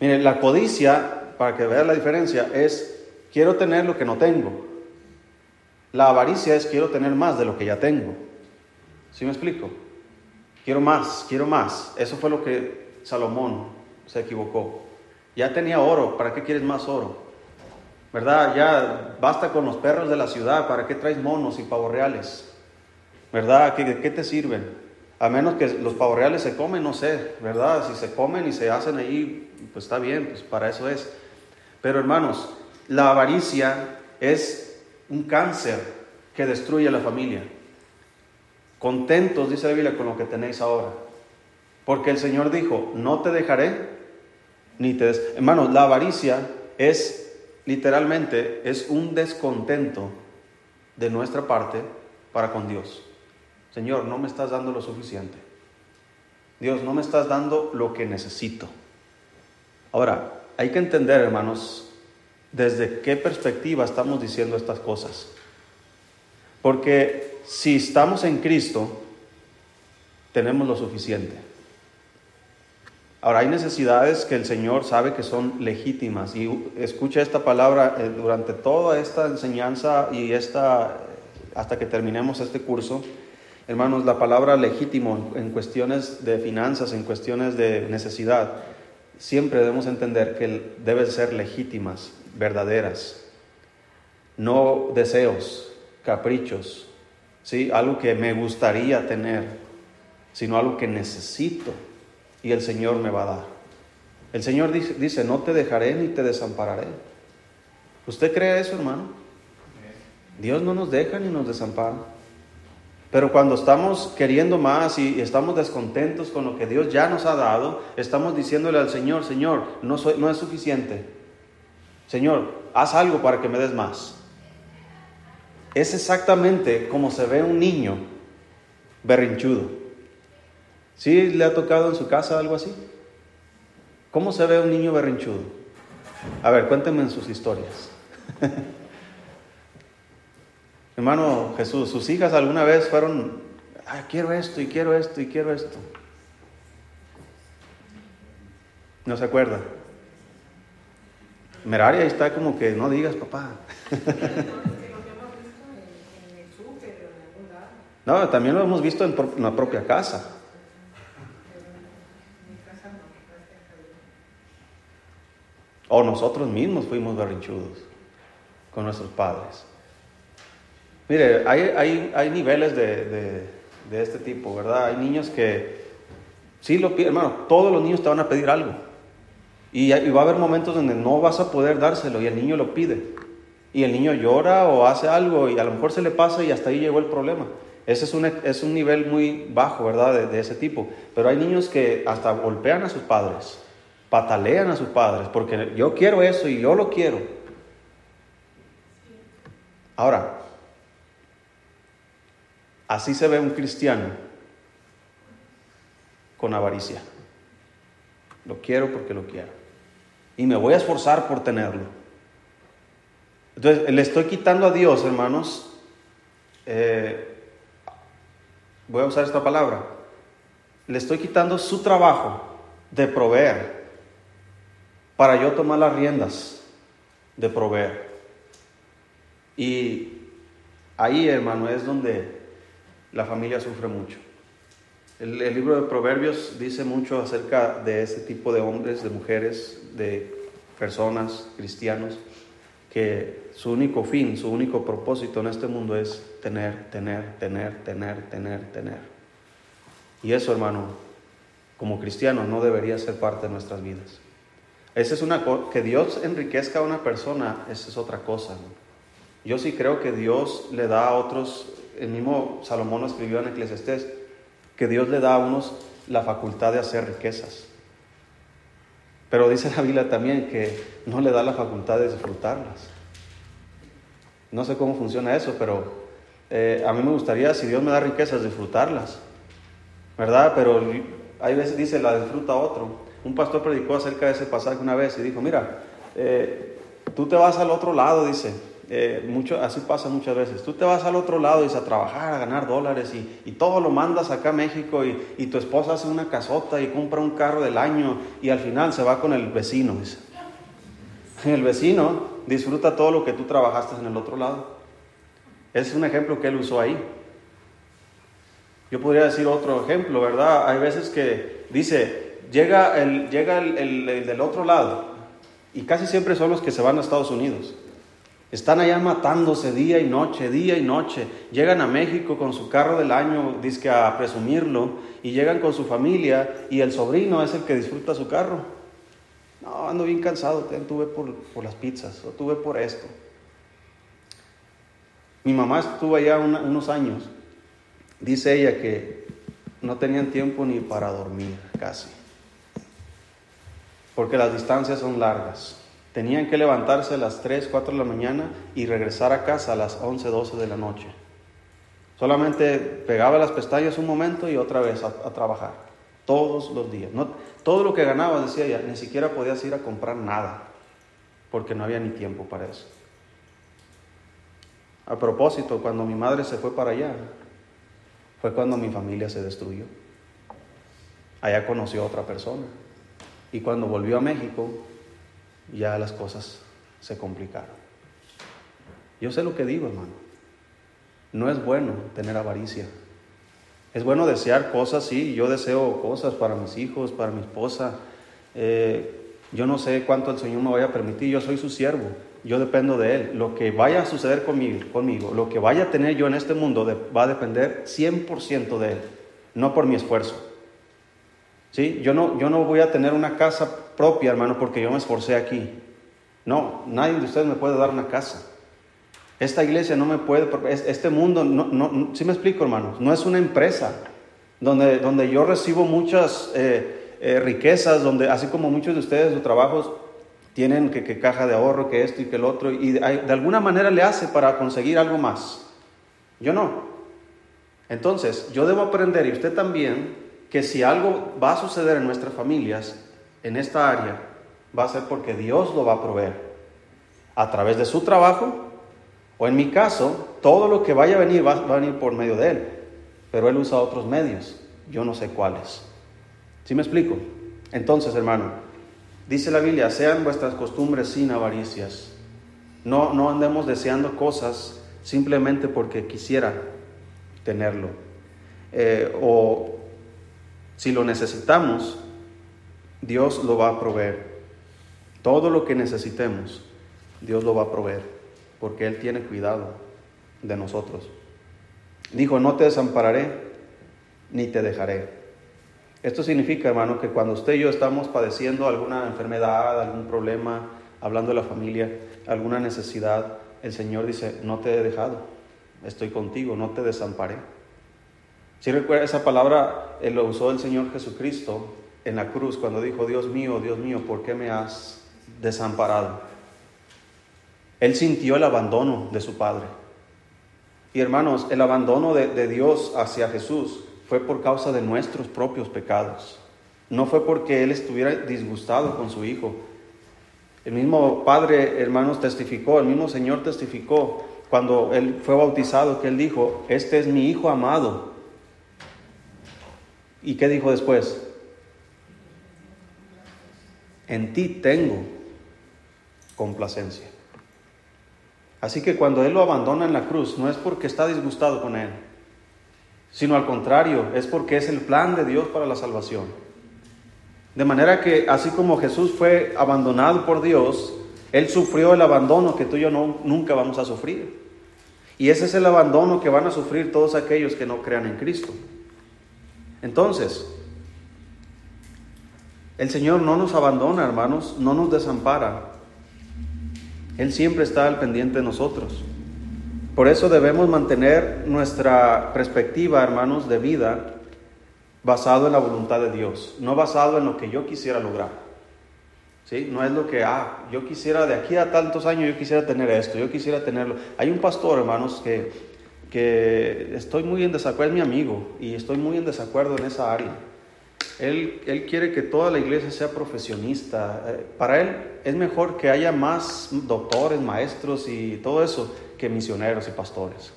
Miren, la codicia, para que vean la diferencia, es quiero tener lo que no tengo. La avaricia es quiero tener más de lo que ya tengo. ¿Sí me explico? Quiero más, quiero más. Eso fue lo que Salomón se equivocó. Ya tenía oro, ¿para qué quieres más oro? ¿Verdad? Ya basta con los perros de la ciudad, ¿para qué traes monos y pavos reales? ¿Verdad? ¿Qué, qué te sirven? A menos que los pavos reales se comen, no sé, ¿verdad? Si se comen y se hacen ahí, pues está bien, pues para eso es. Pero hermanos, la avaricia es un cáncer que destruye a la familia. Contentos, dice la Biblia, con lo que tenéis ahora. Porque el Señor dijo, no te dejaré, ni te... Des... Hermanos, la avaricia es literalmente, es un descontento de nuestra parte para con Dios. Señor, no me estás dando lo suficiente. Dios, no me estás dando lo que necesito. Ahora, hay que entender, hermanos, desde qué perspectiva estamos diciendo estas cosas. Porque si estamos en Cristo, tenemos lo suficiente. Ahora hay necesidades que el Señor sabe que son legítimas y escucha esta palabra eh, durante toda esta enseñanza y esta hasta que terminemos este curso. Hermanos, la palabra legítimo en cuestiones de finanzas, en cuestiones de necesidad, siempre debemos entender que deben ser legítimas, verdaderas, no deseos, caprichos, ¿sí? algo que me gustaría tener, sino algo que necesito. y el Señor me va a dar. El Señor dice, dice, no te dejaré ni te desampararé. ¿Usted cree eso, hermano? Dios no nos deja ni nos desampara. Pero cuando estamos queriendo más y estamos descontentos con lo que Dios ya nos ha dado, estamos diciéndole al Señor, Señor, no, soy, no es suficiente. Señor, haz algo para que me des más. Es exactamente como se ve un niño berrinchudo. ¿Sí le ha tocado en su casa algo así? ¿Cómo se ve un niño berrinchudo? A ver, cuéntenme en sus historias. <laughs> Hermano Jesús, sus hijas alguna vez fueron, quiero esto y quiero esto y quiero esto. ¿No se acuerda? Meraria está como que no digas papá. no, también lo hemos visto en, la propia casa. O nosotros mismos fuimos berrinchudos con nuestros padres. Mire, hay, hay, niveles de, este tipo, ¿verdad? Hay niños que sí lo hermano, todos los niños te van a pedir algo. Y, va a haber momentos donde no vas a poder dárselo y el niño lo pide. Y el niño llora o hace algo y a lo mejor se le pasa y hasta ahí llegó el problema. Ese es un, es un nivel muy bajo, ¿verdad? De, de ese tipo. Pero hay niños que hasta golpean a sus padres, patalean a sus padres, porque yo quiero eso y yo lo quiero. Ahora, Así se ve un cristiano con avaricia. Lo quiero porque lo quiero. Y me voy a esforzar por tenerlo. Entonces, le estoy quitando a Dios, hermanos. Eh, voy a usar esta palabra. Le estoy quitando su trabajo de proveer para yo tomar las riendas de proveer. Y ahí, hermano, es donde la familia sufre mucho. El, libro de Proverbios dice mucho acerca de ese tipo de hombres, de mujeres, de personas, cristianos, que su único fin, su único propósito en este mundo es tener, tener, tener, tener, tener, tener. Y eso, hermano, como cristianos no debería ser parte de nuestras vidas. Esa es una que Dios enriquezca a una persona, esa es otra cosa. Yo sí creo que Dios le da a otros el mismo Salomón escribió en Eclesiastés, que Dios le da a unos la facultad de hacer riquezas. Pero dice la Biblia también que no le da la facultad de disfrutarlas. No sé cómo funciona eso, pero eh, a mí me gustaría, si Dios me da riquezas, disfrutarlas. ¿Verdad? Pero hay veces dice, la disfruta otro. Un pastor predicó acerca de ese pasaje una vez y dijo, mira, eh, tú te vas al otro lado, dice, eh, mucho, así pasa muchas veces. Tú te vas al otro lado y a trabajar, a ganar dólares y, todo lo mandas acá a México y, tu esposa hace una casota y compra un carro del año y al final se va con el vecino. El vecino disfruta todo lo que tú trabajaste en el otro lado. Ese es un ejemplo que él usó ahí. Yo podría decir otro ejemplo, ¿verdad? Hay veces que dice, llega el, llega el del otro lado y casi siempre son los que se van a Estados Unidos. Están allá matándose día y noche, día y noche. Llegan a México con su carro del año, que a presumirlo, y llegan con su familia y el sobrino es el que disfruta su carro. No, ando bien cansado, tuve por, por las pizzas o tuve por esto. Mi mamá estuvo allá unos años. Dice ella que no tenían tiempo ni para dormir casi, porque las distancias son largas. Tenían que levantarse a las 3, 4 de la mañana y regresar a casa a las 11, 12 de la noche. Solamente pegaba las pestañas un momento y otra vez a, trabajar. Todos los días. No, todo lo que ganaba, decía ella, ni siquiera podías ir a comprar nada, porque no había ni tiempo para eso. A propósito, cuando mi madre se fue para allá, fue cuando mi familia se destruyó. Allá conoció a otra persona. Y cuando volvió a México, ya las cosas se complicaron. Yo sé lo que digo, hermano. No es bueno tener avaricia. Es bueno desear cosas, sí. Yo deseo cosas para mis hijos, para mi esposa. Eh, yo no sé cuánto el Señor me vaya a permitir. Yo soy su siervo. Yo dependo de Él. Lo que vaya a suceder conmigo, conmigo lo que vaya a tener yo en este mundo va a depender 100% de Él, no por mi esfuerzo. ¿Sí? Yo, no, yo no voy a tener una casa propia, hermano, porque yo me esforcé aquí. No, nadie de ustedes me puede dar una casa. Esta iglesia no me puede, este mundo, no, no, ¿sí me explico, hermanos? No es una empresa donde, donde yo recibo muchas eh, eh, riquezas, donde así como muchos de ustedes, sus trabajos tienen que, caja de ahorro, que esto y que el otro, y de, de alguna manera le hace para conseguir algo más. Yo no. Entonces, yo debo aprender, y usted también, que si algo va a suceder en nuestras familias, en esta área, va a ser porque Dios lo va a proveer. A través de su trabajo, o en mi caso, todo lo que vaya a venir va, a venir por medio de Él. Pero Él usa otros medios, yo no sé cuáles. ¿Sí me explico? Entonces, hermano, dice la Biblia, sean vuestras costumbres sin avaricias. No, no andemos deseando cosas simplemente porque quisiera tenerlo. Eh, o si lo necesitamos, Dios lo va a proveer. Todo lo que necesitemos, Dios lo va a proveer, porque Él tiene cuidado de nosotros. Dijo, no te desampararé ni te dejaré. Esto significa, hermano, que cuando usted y yo estamos padeciendo alguna enfermedad, algún problema, hablando de la familia, alguna necesidad, el Señor dice, no te he dejado, estoy contigo, no te desamparé. Si recuerda esa palabra, él lo usó el Señor Jesucristo en la cruz cuando dijo, Dios mío, Dios mío, ¿por qué me has desamparado? Él sintió el abandono de su Padre. Y hermanos, el abandono de, Dios hacia Jesús fue por causa de nuestros propios pecados. No fue porque Él estuviera disgustado con su Hijo. El mismo Padre, hermanos, testificó, el mismo Señor testificó cuando Él fue bautizado, que Él dijo, este es mi Hijo amado. ¿Y qué dijo después? En ti tengo complacencia. Así que cuando Él lo abandona en la cruz, no es porque está disgustado con Él, sino al contrario, es porque es el plan de Dios para la salvación. De manera que así como Jesús fue abandonado por Dios, Él sufrió el abandono que tú y yo no, nunca vamos a sufrir. Y ese es el abandono que van a sufrir todos aquellos que no crean en Cristo. Entonces, el Señor no nos abandona, hermanos, no nos desampara. Él siempre está al pendiente de nosotros. Por eso debemos mantener nuestra perspectiva, hermanos, de vida basado en la voluntad de Dios, no basado en lo que yo quisiera lograr. ¿Sí? No es lo que, ah, yo quisiera de aquí a tantos años, yo quisiera tener esto, yo quisiera tenerlo. Hay un pastor, hermanos, que, que estoy muy en desacuerdo, es mi amigo, y estoy muy en desacuerdo en esa área. Él, quiere que toda la iglesia sea profesionista. Eh, para él es mejor que haya más doctores, maestros y todo eso que misioneros y pastores.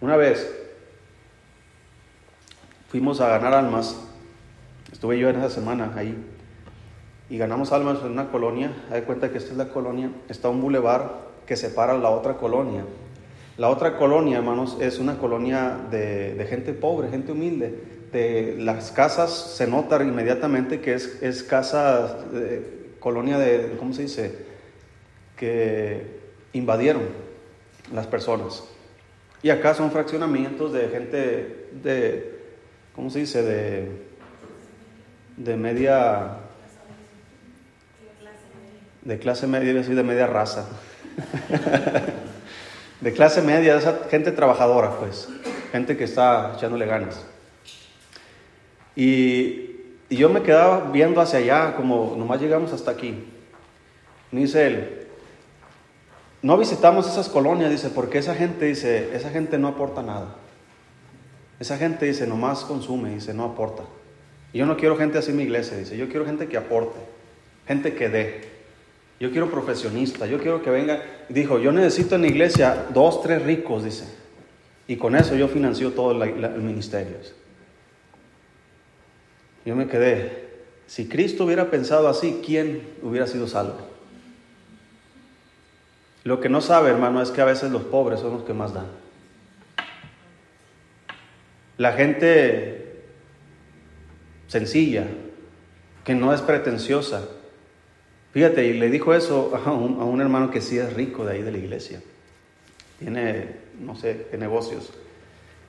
Una vez fuimos a ganar almas, estuve yo en esa semana ahí, y ganamos almas en una colonia. Hay cuenta que esta es la colonia, está un bulevar que separa la otra colonia. La otra colonia, hermanos, es una colonia de gente pobre, gente humilde de las casas se nota inmediatamente que es, es casa, colonia de, ¿cómo se dice? Que invadieron las personas. Y acá son fraccionamientos de gente de, ¿cómo se dice? De, de media, de clase media, decir de media raza. <laughs> de clase media, esa gente trabajadora, pues, gente que está echándole ganas. Y, yo me quedaba viendo hacia allá, como nomás llegamos hasta aquí. dice él, no visitamos esas colonias, dice, porque esa gente, dice, esa gente no aporta nada. Esa gente, dice, nomás consume, dice, no aporta. Y yo no quiero gente así en mi iglesia, dice, yo quiero gente que aporte, gente que dé. Yo quiero profesionista, yo quiero que venga. Dijo, yo necesito en la iglesia dos, tres ricos, dice. Y con eso yo financio todo el ministerio. Yo me quedé, si Cristo hubiera pensado así, ¿quién hubiera sido salvo? Lo que no sabe, hermano, es que a veces los pobres son los que más dan. La gente sencilla, que no es pretenciosa. Fíjate, y le dijo eso a un, hermano que sí es rico de ahí de la iglesia. Tiene, no sé, qué negocios.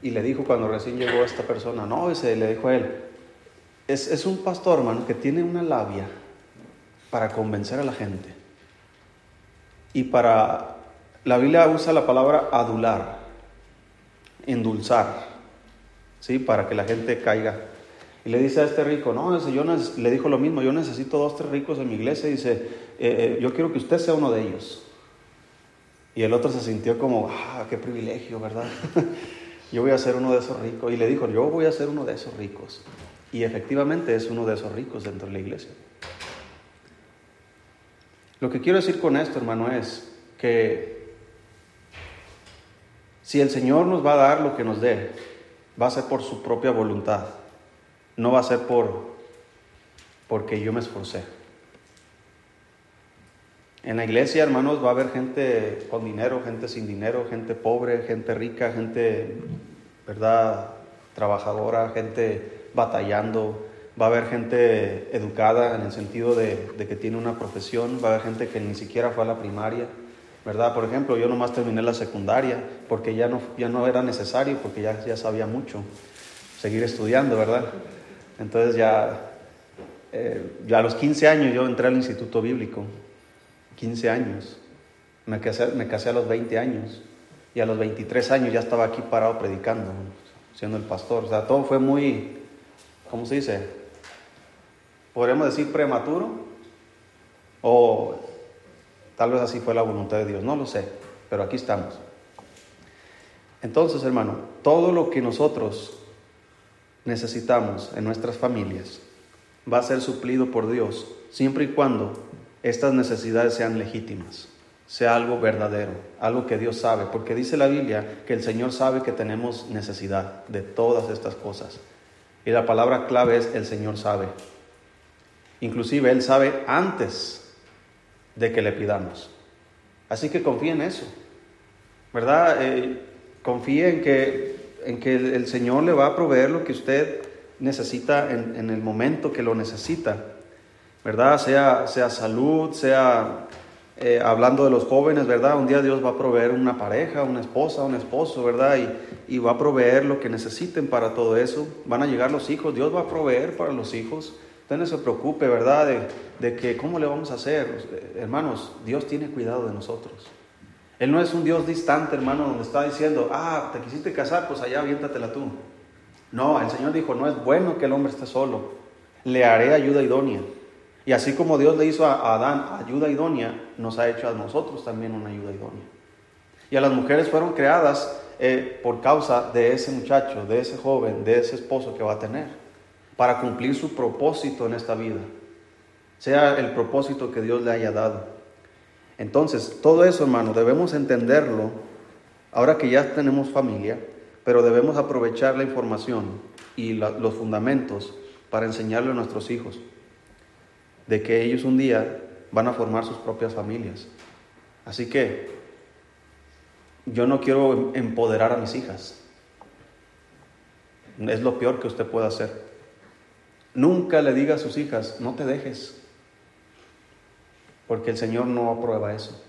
Y le dijo cuando recién llegó esta persona, no, ese, le dijo a él, es, es un pastor, hermano, que tiene una labia para convencer a la gente. Y para, la Biblia usa la palabra adular, endulzar, ¿sí? Para que la gente caiga. Y le dice a este rico, no, yo le dijo lo mismo, yo necesito dos, tres ricos en mi iglesia. Y dice, eh, eh, yo quiero que usted sea uno de ellos. Y el otro se sintió como, ah, qué privilegio, ¿verdad? <laughs> yo voy a ser uno de esos ricos. Y le dijo, yo voy a ser uno de esos ricos. Y efectivamente es uno de esos ricos dentro de la iglesia. Lo que quiero decir con esto, hermano, es que si el Señor nos va a dar lo que nos dé, va a ser por su propia voluntad, no va a ser por porque yo me esforcé. En la iglesia, hermanos, va a haber gente con dinero, gente sin dinero, gente pobre, gente rica, gente, ¿verdad?, trabajadora, gente batallando. Va a haber gente educada en el sentido de, que tiene una profesión. Va a haber gente que ni siquiera fue a la primaria. ¿Verdad? Por ejemplo, yo nomás terminé la secundaria porque ya no, ya no era necesario, porque ya, ya sabía mucho seguir estudiando, ¿verdad? Entonces ya, eh, ya a los 15 años yo entré al instituto bíblico 15 años. Me casé, me casé a los 20 años. Y a los 23 años ya estaba aquí parado predicando, siendo el pastor. O sea, todo fue muy, ¿cómo se dice? Podríamos decir prematuro. O tal vez así fue la voluntad de Dios. No lo sé. Pero aquí estamos. Entonces, hermano, todo lo que nosotros necesitamos en nuestras familias va a ser suplido por Dios, siempre y cuando estas necesidades sean legítimas, sea algo verdadero, algo que Dios sabe, porque dice la Biblia que el Señor sabe que tenemos necesidad de todas estas cosas. Y la palabra clave es el Señor sabe. Inclusive Él sabe antes de que le pidamos. Así que confíe en eso, ¿verdad? Eh, en que, en que el Señor le va a proveer lo que usted necesita en, en el momento que lo necesita. ¿verdad? Sea, sea salud, sea eh, hablando de los jóvenes, ¿verdad? Un día Dios va a proveer una pareja, una esposa, un esposo, ¿verdad? Y, y, va a proveer lo que necesiten para todo eso. Van a llegar los hijos, Dios va a proveer para los hijos. Usted no se preocupe, ¿verdad? De, de que, ¿cómo le vamos a hacer? Hermanos, Dios tiene cuidado de nosotros. Él no es un Dios distante, hermano, donde está diciendo, ah, te quisiste casar, pues allá aviéntatela tú. No, el Señor dijo, no es bueno que el hombre esté solo. Le haré ayuda idónea. Y así como Dios le hizo a Adán ayuda idónea, nos ha hecho a nosotros también una ayuda idónea. Y a las mujeres fueron creadas eh, por causa de ese muchacho, de ese joven, de ese esposo que va a tener, para cumplir su propósito en esta vida, sea el propósito que Dios le haya dado. Entonces, todo eso, hermano, debemos entenderlo ahora que ya tenemos familia, pero debemos aprovechar la información y los fundamentos para enseñarle a nuestros hijos de que ellos un día van a formar sus propias familias. Así que yo no quiero empoderar a mis hijas. Es lo peor que usted puede hacer. Nunca le diga a sus hijas, no te dejes, porque el Señor no aprueba eso.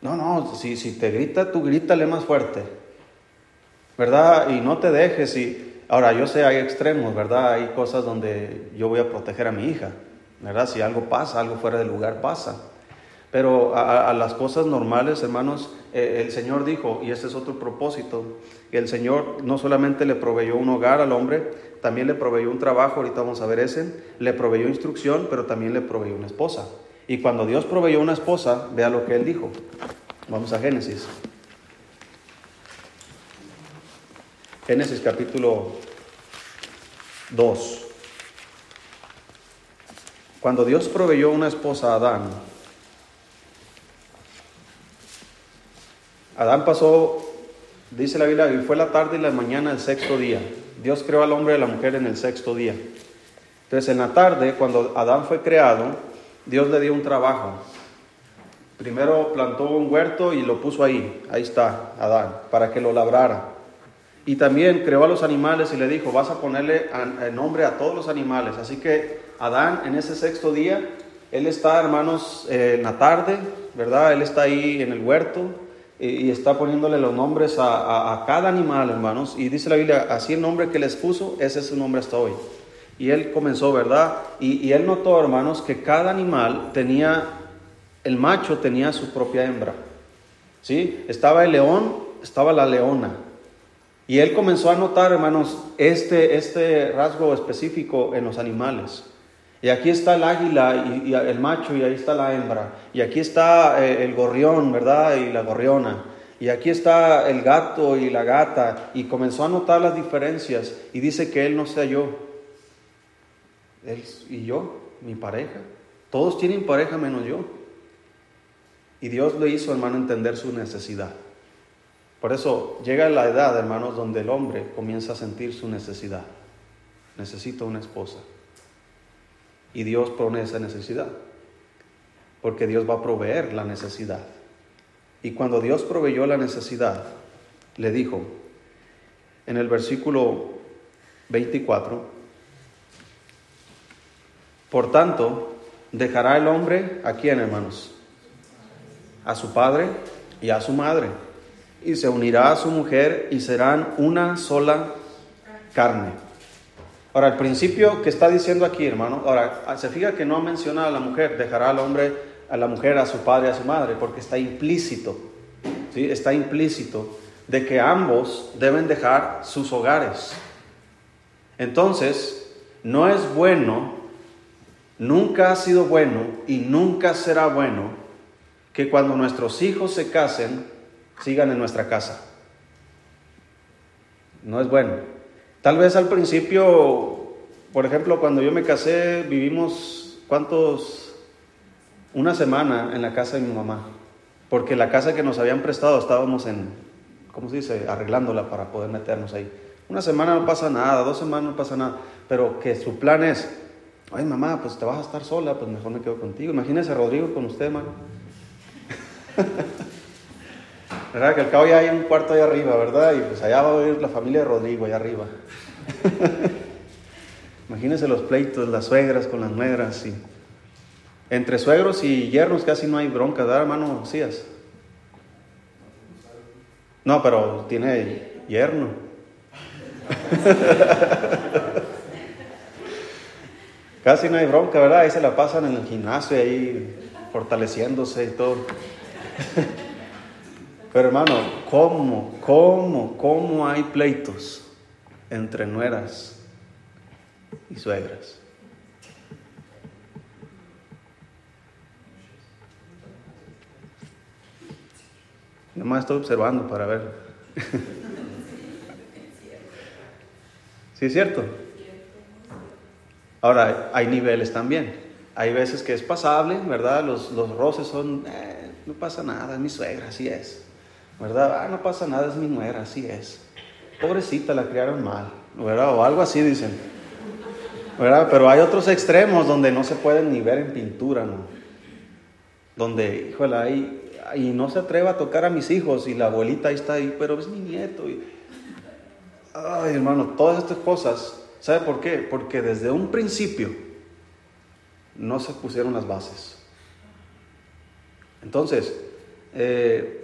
No, no, si, si te grita, tú grítale más fuerte, ¿verdad? Y no te dejes. Y ahora, yo sé, hay extremos, ¿verdad? Hay cosas donde yo voy a proteger a mi hija, Si algo pasa, algo fuera del lugar pasa. Pero a, las cosas normales, hermanos, eh, el Señor dijo, y ese es otro propósito, el Señor no solamente le proveyó un hogar al hombre, también le proveyó un trabajo, ahorita vamos a ver ese, le proveyó instrucción, pero también le proveyó una esposa. Y cuando Dios proveyó una esposa, vea lo que Él dijo. Vamos a Génesis. Génesis capítulo 2. Cuando Dios proveyó una esposa a Adán, Adán pasó, dice la Biblia, y fue la tarde y la mañana el sexto día. Dios creó al hombre y a la mujer en el sexto día. Entonces en la tarde, cuando Adán fue creado, Dios le dio un trabajo. Primero plantó un huerto y lo puso ahí, ahí está Adán, para que lo labrara. Y también creó a los animales y le dijo, vas a ponerle nombre a todos los animales. Así que Adán en ese sexto día, él está, hermanos, eh, en la tarde, ¿verdad? Él está ahí en el huerto y, está poniéndole los nombres a, cada animal, hermanos. Y dice la Biblia, así el nombre que les puso, ese es su nombre hasta hoy. Y él comenzó, ¿verdad? Y, y él notó, hermanos, que cada animal tenía, el macho tenía su propia hembra. ¿Sí? Estaba el león, estaba la leona. Y él comenzó a notar, hermanos, este, este rasgo específico en los animales. Y aquí está el águila y, el macho y ahí está la hembra. Y aquí está eh, el gorrión, ¿verdad? Y la gorriona. Y aquí está el gato y la gata. Y comenzó a notar las diferencias. Y dice que él no se halló. Él y yo, mi pareja. Todos tienen pareja menos yo. Y Dios le hizo, hermano, entender su necesidad. Por eso llega la edad, hermanos, donde el hombre comienza a sentir su necesidad. Necesito una esposa. Y Dios pone esa necesidad. Porque Dios va a proveer la necesidad. Y cuando Dios proveyó la necesidad, le dijo en el versículo 24, por tanto, dejará el hombre a quién, hermanos? A su padre y a su madre y se unirá a su mujer y serán una sola carne. Ahora, el principio que está diciendo aquí, hermano, ahora, se fija que no menciona a la mujer, dejará al hombre, a la mujer, a su padre, a su madre, porque está implícito, ¿sí? Está implícito de que ambos deben dejar sus hogares. Entonces, no es bueno, nunca ha sido bueno y nunca será bueno que cuando nuestros hijos se casen, sigan en nuestra casa. No es bueno. Tal vez al principio, por ejemplo, cuando yo me casé, vivimos, ¿cuántos? Una semana en la casa de mi mamá. Porque la casa que nos habían prestado estábamos en, ¿cómo se dice? Arreglándola para poder meternos ahí. Una semana no pasa nada, dos semanas no pasa nada. Pero que su plan es, ay mamá, pues te vas a estar sola, pues mejor me quedo contigo. Imagínese a Rodrigo con usted, hermano. <laughs> ¿Verdad? Que al cabo ya hay un cuarto ahí arriba, ¿verdad? Y pues allá va a ir la familia de Rodrigo, allá arriba. <laughs> Imagínense los pleitos, las suegras con las nueras. Y... Entre suegros y yernos casi no hay bronca, ¿verdad, hermano Cías? No, pero tiene yerno. <laughs> casi no hay bronca, ¿verdad? Ahí se la pasan en el gimnasio, ahí fortaleciéndose y todo. <laughs> Pero hermano, ¿cómo, cómo, cómo hay pleitos entre nueras y suegras? Nomás estoy observando para ver. <laughs> ¿Sí es cierto? Ahora, hay niveles también. Hay veces que es pasable, ¿verdad? Los, los roces son, eh, no pasa nada, mi suegra, así es. ¿Verdad? Ah, no pasa nada, es mi nuera, así es. Pobrecita, la criaron mal, ¿verdad? O algo así dicen. ¿verdad? Pero hay otros extremos donde no se pueden ni ver en pintura, ¿no? Donde, híjole, ahí, y no se atreva a tocar a mis hijos y la abuelita ahí está ahí, pero es mi nieto. Y... Ay, hermano, todas estas cosas, ¿sabe por qué? Porque desde un principio no se pusieron las bases. Entonces, eh,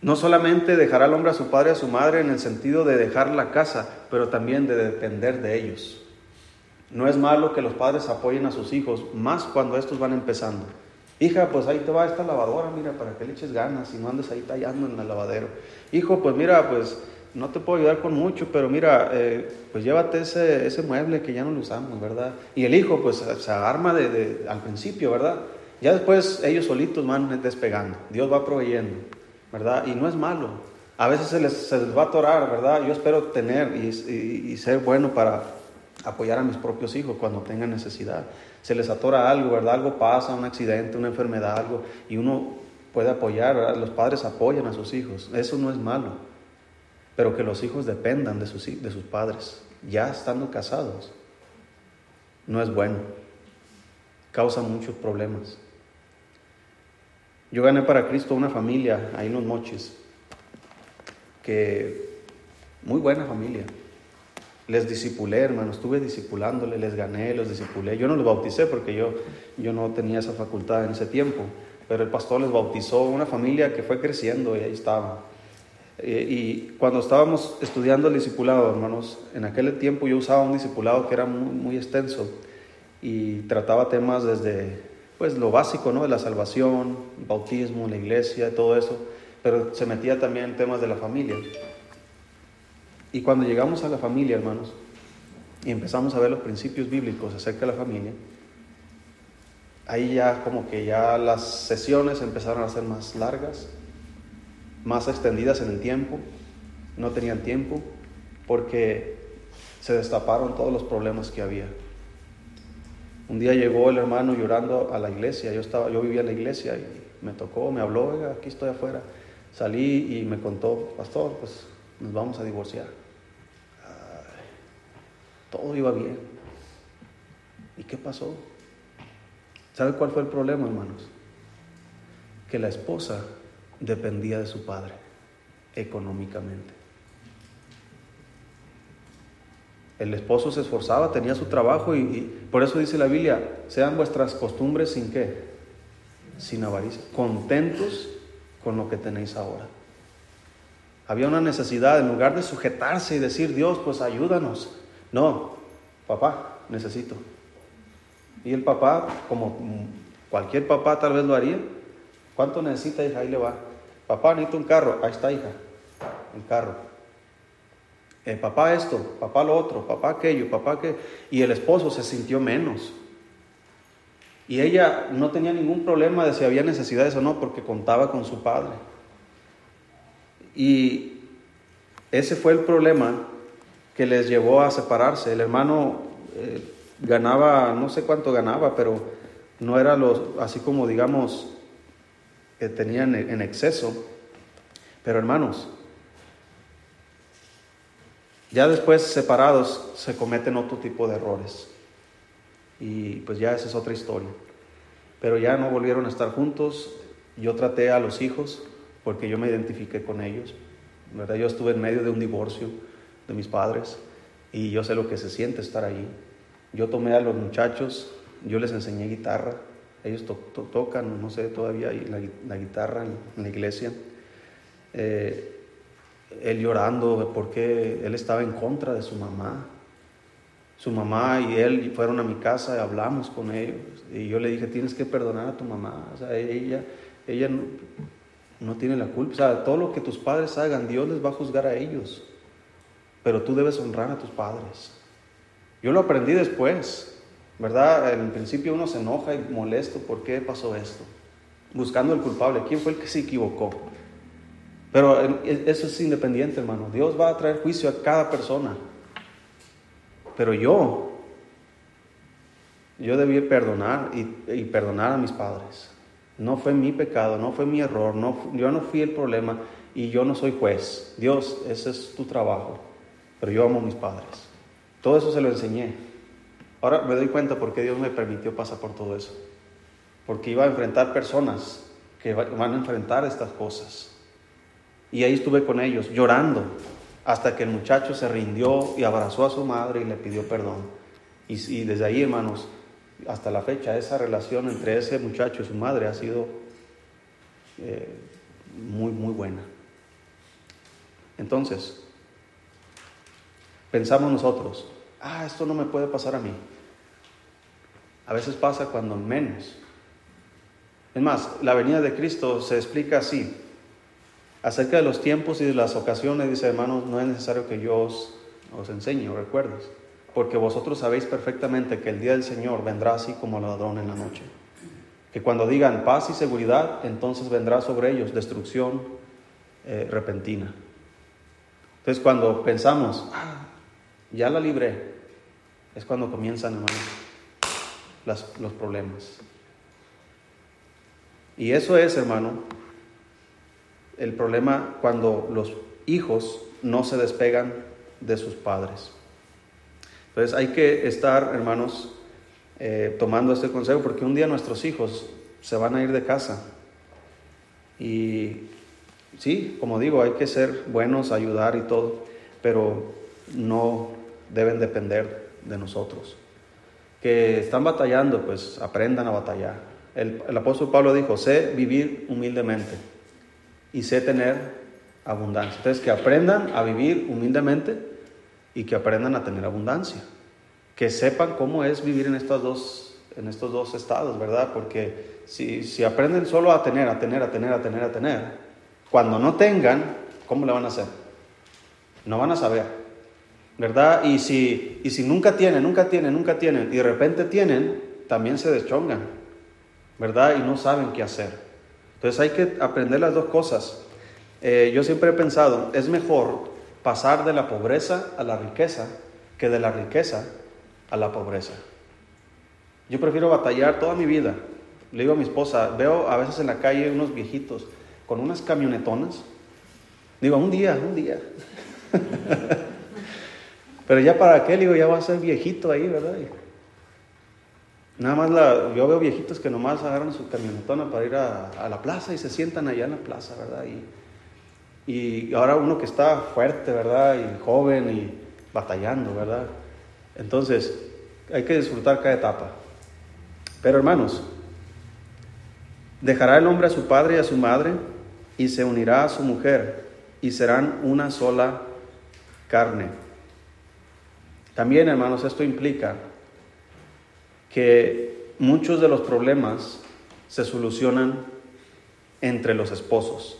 no solamente dejará al hombre a su padre y a su madre en el sentido de dejar la casa, pero también de depender de ellos. No es malo que los padres apoyen a sus hijos, más cuando estos van empezando. Hija, pues ahí te va esta lavadora, mira, para que le eches ganas y no andes ahí tallando en el lavadero. Hijo, pues mira, pues no te puedo ayudar con mucho, pero mira, eh, pues llévate ese, ese mueble que ya no lo usamos, ¿verdad? Y el hijo, pues se arma de, al principio, ¿verdad? Ya después ellos solitos van despegando. Dios va proveyendo. ¿Verdad? Y no es malo. A veces se les, va a atorar, ¿verdad? Yo espero tener y, ser bueno para apoyar a mis propios hijos cuando tengan necesidad. Se les atora algo, ¿verdad? Algo pasa, un accidente, una enfermedad, algo, y uno puede apoyar, ¿verdad? Los padres apoyan a sus hijos, eso no es malo. Pero que los hijos dependan de sus, de sus padres, ya estando casados, no es bueno. Causa muchos problemas. Yo gané para Cristo una familia ahí en los moches, que muy buena familia. Les disipulé, hermano, estuve discipulándole, les gané, los disipulé. Yo no los bauticé porque yo, yo no tenía esa facultad en ese tiempo, pero el pastor les bautizó una familia que fue creciendo y ahí estaba. Eh, y cuando estábamos estudiando el discipulado, hermanos, en aquel tiempo yo usaba un discipulado que era muy extenso y trataba temas desde pues lo básico, ¿no? De la salvación, el bautismo, la iglesia, todo eso, pero se metía también en temas de la familia. Y cuando llegamos a la familia, hermanos, y empezamos a ver los principios bíblicos acerca de la familia, ahí ya como que ya las sesiones empezaron a ser más largas, más extendidas en el tiempo, no tenían tiempo, porque se destaparon todos los problemas que había. Un día llegó el hermano llorando a la iglesia, yo, estaba, yo vivía en la iglesia y me tocó, me habló, aquí estoy afuera. Salí y me contó, pastor, pues nos vamos a divorciar. todo iba bien. ¿Y qué pasó? ¿Sabe cuál fue el problema, hermanos? Que la esposa dependía de su padre económicamente. El esposo se esforzaba, tenía su trabajo y, por eso dice la Biblia, sean vuestras costumbres sin qué, sin avaricia, contentos con lo que tenéis ahora. Había una necesidad, en lugar de sujetarse y decir, Dios, pues ayúdanos. No, papá, necesito. Y el papá, como cualquier papá tal vez lo haría, ¿cuánto necesita, hija? Ahí le va. Papá, necesito un carro. Ahí está, hija, el carro. Eh, papá esto, papá lo otro, papá aquello, papá que... Y el esposo se sintió menos. Y ella no tenía ningún problema de si había necesidades o no, porque contaba con su padre. Y ese fue el problema que les llevó a separarse. El hermano eh, ganaba, no sé cuánto ganaba, pero no era lo, así como digamos que tenían en exceso. Pero hermanos, ya después separados se cometen otro tipo de errores. Y pues ya esa es otra historia. Pero ya no volvieron a estar juntos. Yo traté a los hijos porque yo me identifiqué con ellos. ¿verdad? Yo estuve en medio de un divorcio de mis padres y yo sé lo que se siente estar ahí. Yo tomé a los muchachos, yo les enseñé guitarra. Ellos tocan, no sé todavía, la, guitarra en, la iglesia. Eh, él llorando porque él estaba en contra de su mamá. Su mamá y él fueron a mi casa y hablamos con ellos. Y yo le dije, tienes que perdonar a tu mamá. O ella, ella no, tiene la culpa. O sea, todo lo que tus padres hagan, Dios les va a juzgar a ellos. Pero tú debes honrar a tus padres. Yo lo aprendí después, ¿verdad? En principio uno se enoja y molesto, ¿por qué pasó esto? Buscando el culpable. ¿Quién fue el que se equivocó? Pero eso es independiente, hermano. Dios va a traer juicio a cada persona. Pero yo, yo debí perdonar y, perdonar a mis padres. No fue mi pecado, no fue mi error, no, yo no fui el problema y yo no soy juez. Dios, ese es tu trabajo. Pero yo amo a mis padres. Todo eso se lo enseñé. Ahora me doy cuenta por qué Dios me permitió pasar por todo eso. Porque iba a enfrentar personas que van a enfrentar estas cosas. Y ahí estuve con ellos, llorando, hasta que el muchacho se rindió y abrazó a su madre y le pidió perdón. Y, desde ahí, hermanos, hasta la fecha, esa relación entre ese muchacho y su madre ha sido eh, muy, muy buena. Entonces, pensamos nosotros, ah, esto no me puede pasar a mí. A veces pasa cuando menos. Es más, la venida de Cristo se explica así. Acerca de los tiempos y de las ocasiones, dice hermanos, no es necesario que yo os, enseñe o recuerdes, porque vosotros sabéis perfectamente que el día del Señor vendrá así como ladrón en la noche. Que cuando digan paz y seguridad, entonces vendrá sobre ellos destrucción eh, repentina. Entonces cuando pensamos, ah, ya la libré, es cuando comienzan, hermanos, los problemas. Y eso es, hermano, el problema cuando los hijos no se despegan de sus padres. Entonces hay que estar, hermanos, eh, tomando este consejo porque un día nuestros hijos se van a ir de casa. Y sí, como digo, hay que ser buenos, ayudar y todo, pero no deben depender de nosotros. Que están batallando, pues aprendan a batallar. El, el apóstol Pablo dijo, sé vivir humildemente y sé tener abundancia. Entonces, que aprendan a vivir humildemente y que aprendan a tener abundancia. Que sepan cómo es vivir en estos dos, en estos dos estados, ¿verdad? Porque si, si aprenden solo a tener, a tener, a tener, a tener, a tener, cuando no tengan, ¿cómo le van a hacer? No van a saber, ¿verdad? Y si, y si nunca tienen, nunca tienen, nunca tienen, y de repente tienen, también se deschongan, ¿verdad? Y no saben qué hacer. Entonces hay que aprender las dos cosas. Eh, yo siempre he pensado, es mejor pasar de la pobreza a la riqueza que de la riqueza a la pobreza. Yo prefiero batallar toda mi vida. Le digo a mi esposa, veo a veces en la calle unos viejitos con unas camionetonas. Digo, un día, un día. <laughs> Pero ya para qué, digo, ya va a ser viejito ahí, ¿verdad? Nada más la, yo veo viejitos que nomás agarran su camionetona para ir a, la plaza y se sientan allá en la plaza, ¿verdad? Y, y ahora uno que está fuerte, ¿verdad? Y joven y batallando, ¿verdad? Entonces, hay que disfrutar cada etapa. Pero hermanos, dejará el hombre a su padre y a su madre y se unirá a su mujer y serán una sola carne. También, hermanos, esto implica que muchos de los problemas se solucionan entre los esposos.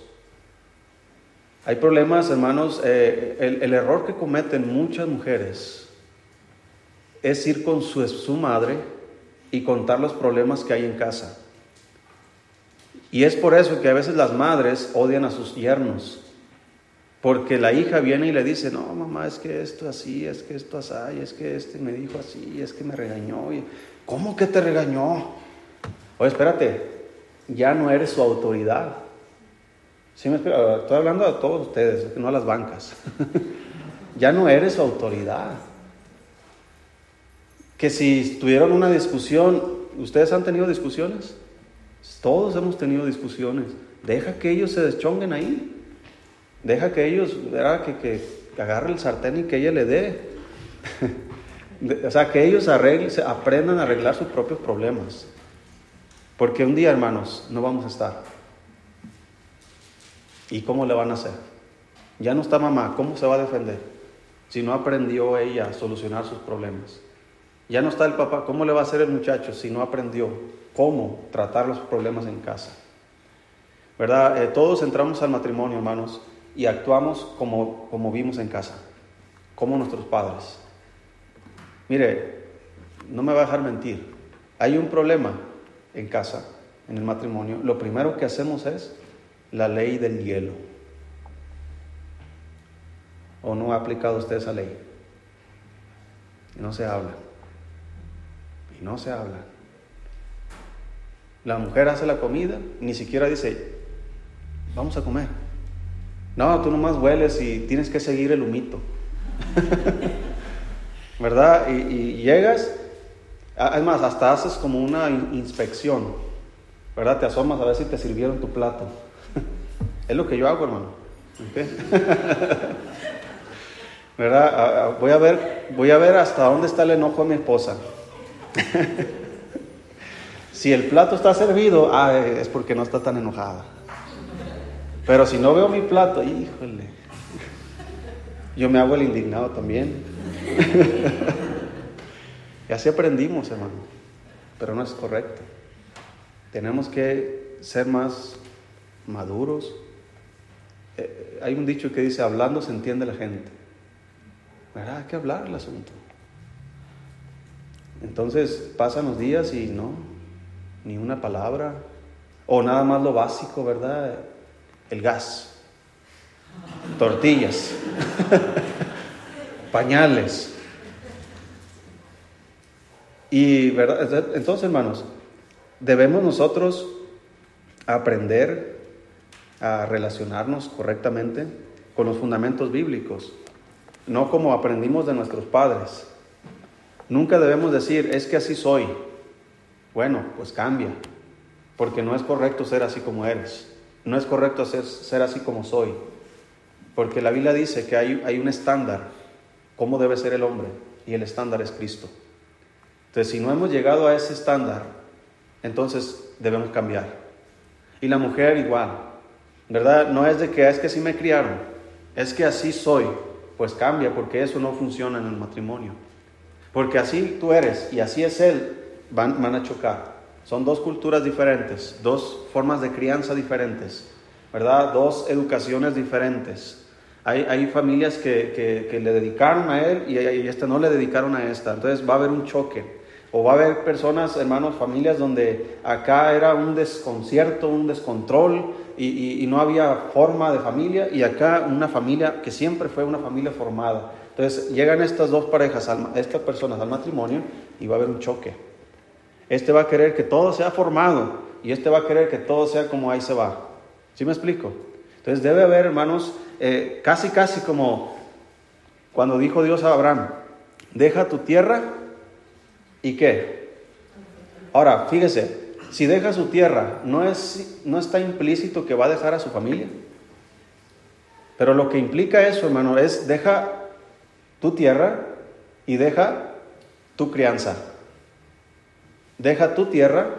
Hay problemas, hermanos, eh, el, error que cometen muchas mujeres es ir con su, su madre y contar los problemas que hay en casa. Y es por eso que a veces las madres odian a sus yernos, porque la hija viene y le dice, no, mamá, es que esto así, es que esto así, es que este me dijo así, es que me regañó. ¿Cómo que te regañó? Oye, espérate, ya no eres su autoridad. Sí, me estoy hablando a todos ustedes, no a las bancas. <laughs> ya no eres su autoridad. Que si tuvieron una discusión, ¿ustedes han tenido discusiones? Todos hemos tenido discusiones. Deja que ellos se deschonguen ahí. Deja que ellos, Que, que agarre el sartén y que ella le dé. <laughs> o sea, que ellos aprendan a arreglar sus propios problemas. Porque un día, hermanos, no vamos a estar. ¿Y cómo le van a hacer? Ya no está mamá, ¿cómo se va a defender? Si no aprendió ella a solucionar sus problemas. Ya no está el papá, ¿cómo le va a hacer el muchacho si no aprendió cómo tratar los problemas en casa? ¿Verdad? Eh, todos entramos al matrimonio, hermanos, y actuamos como, como vimos en casa, como nuestros padres. Mire, no me va a dejar mentir. Hay un problema en casa, en el matrimonio. Lo primero que hacemos es la ley del hielo. ¿O no ha aplicado usted esa ley? Y no se habla. Y no se habla. La mujer hace la comida, ni siquiera dice, vamos a comer. No, tú nomás hueles y tienes que seguir el humito. <laughs> ¿Verdad? Y, llegas, además, hasta haces como una inspección. ¿Verdad? Te asomas a ver si te sirvieron tu plato. <laughs> Es lo que yo hago, hermano. <laughs> ¿Verdad? Voy a, ver, voy a ver hasta dónde está el enojo de mi esposa. <laughs> si el plato está servido, ah, es porque no está tan enojada. Pero si no veo mi plato, híjole, yo me hago el indignado también. <laughs> y así aprendimos, hermano. Pero no es correcto. Tenemos que ser más maduros, eh, hay un dicho que dice, hablando se entiende la gente. ¿Verdad? Hay que hablar el asunto. Entonces pasan los días y no, ni una palabra, o nada más lo básico, ¿verdad? El gas, tortillas, <laughs> pañales. Y, ¿verdad? Entonces, hermanos, debemos nosotros aprender a relacionarnos correctamente con los fundamentos bíblicos, no como aprendimos de nuestros padres. Nunca debemos decir, es que así soy. Bueno, pues cambia, porque no es correcto ser así como eres, no es correcto ser, ser así como soy, porque la Biblia dice que hay, hay un estándar, cómo debe ser el hombre, y el estándar es Cristo. Entonces, si no hemos llegado a ese estándar, entonces debemos cambiar. Y la mujer igual. ¿verdad? No es de que es que así me criaron, es que así soy, pues cambia porque eso no funciona en el matrimonio. Porque así tú eres y así es él, van, van a chocar. Son dos culturas diferentes, dos formas de crianza diferentes, ¿verdad? Dos educaciones diferentes. Hay, familias que, le dedicaron a él y, y este no le dedicaron a esta. Entonces va a haber un choque. O va a haber personas, hermanos, familias donde acá era un desconcierto, un descontrol y, y, no había forma de familia y acá una familia que siempre fue una familia formada. Entonces llegan estas dos parejas, estas personas al matrimonio y va a haber un choque. Este va a querer que todo sea formado y este va a querer que todo sea como ahí se va. ¿Sí me explico? Entonces debe haber, hermanos, eh, casi, casi como cuando dijo Dios a Abraham, deja tu tierra y qué. Ahora, fíjese, si deja su tierra, ¿no, es, ¿no está implícito que va a dejar a su familia? Pero lo que implica eso, hermano, es deja tu tierra y deja tu crianza. Deja tu tierra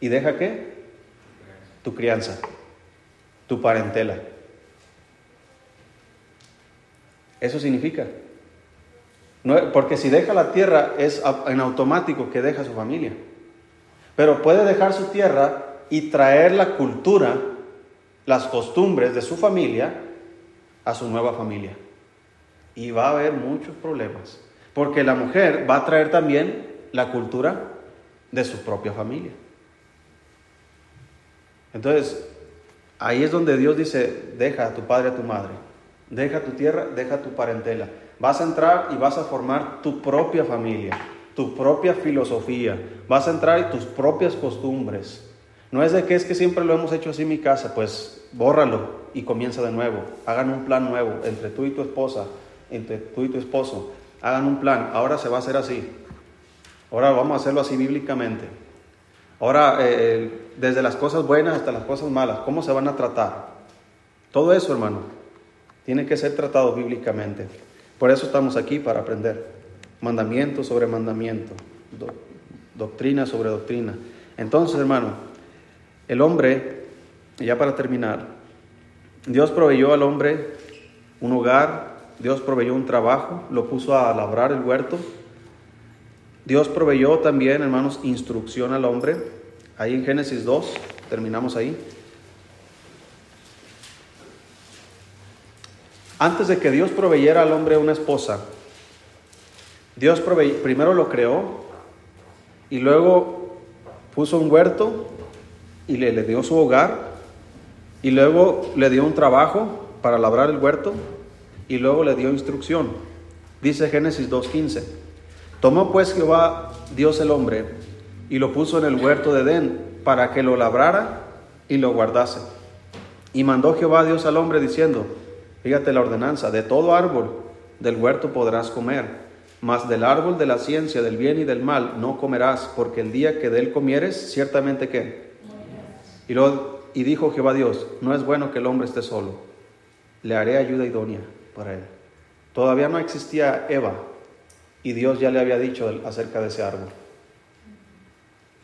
y deja qué? Tu crianza, tu parentela. Eso significa. Porque si deja la tierra es en automático que deja su familia. Pero puede dejar su tierra y traer la cultura, las costumbres de su familia a su nueva familia. Y va a haber muchos problemas. Porque la mujer va a traer también la cultura de su propia familia. Entonces, ahí es donde Dios dice, deja a tu padre, a tu madre, deja tu tierra, deja tu parentela. Vas a entrar y vas a formar tu propia familia, tu propia filosofía, vas a entrar y tus propias costumbres. No es de que es que siempre lo hemos hecho así mi casa, pues bórralo y comienza de nuevo. Hagan un plan nuevo entre tú y tu esposa, entre tú y tu esposo. Hagan un plan, ahora se va a hacer así. Ahora vamos a hacerlo así bíblicamente. Ahora, eh, eh, desde las cosas buenas hasta las cosas malas, ¿cómo se van a tratar? Todo eso, hermano, tiene que ser tratado bíblicamente. Por eso estamos aquí, para aprender. Mandamiento sobre mandamiento, doctrina sobre doctrina. Entonces, hermano, el hombre, ya para terminar, Dios proveyó al hombre un hogar, Dios proveyó un trabajo, lo puso a labrar el huerto, Dios proveyó también, hermanos, instrucción al hombre. Ahí en Génesis 2, terminamos ahí. Antes de que Dios proveyera al hombre una esposa, Dios primero lo creó y luego puso un huerto y le, le dio su hogar y luego le dio un trabajo para labrar el huerto y luego le dio instrucción. Dice Génesis 2.15. Tomó pues Jehová Dios el hombre y lo puso en el huerto de Edén para que lo labrara y lo guardase. Y mandó Jehová Dios al hombre diciendo, fíjate la ordenanza, de todo árbol del huerto podrás comer, mas del árbol de la ciencia del bien y del mal no comerás, porque el día que de él comieres, ciertamente que. Y, y dijo Jehová Dios, no es bueno que el hombre esté solo, le haré ayuda idónea para él. Todavía no existía Eva, y Dios ya le había dicho acerca de ese árbol.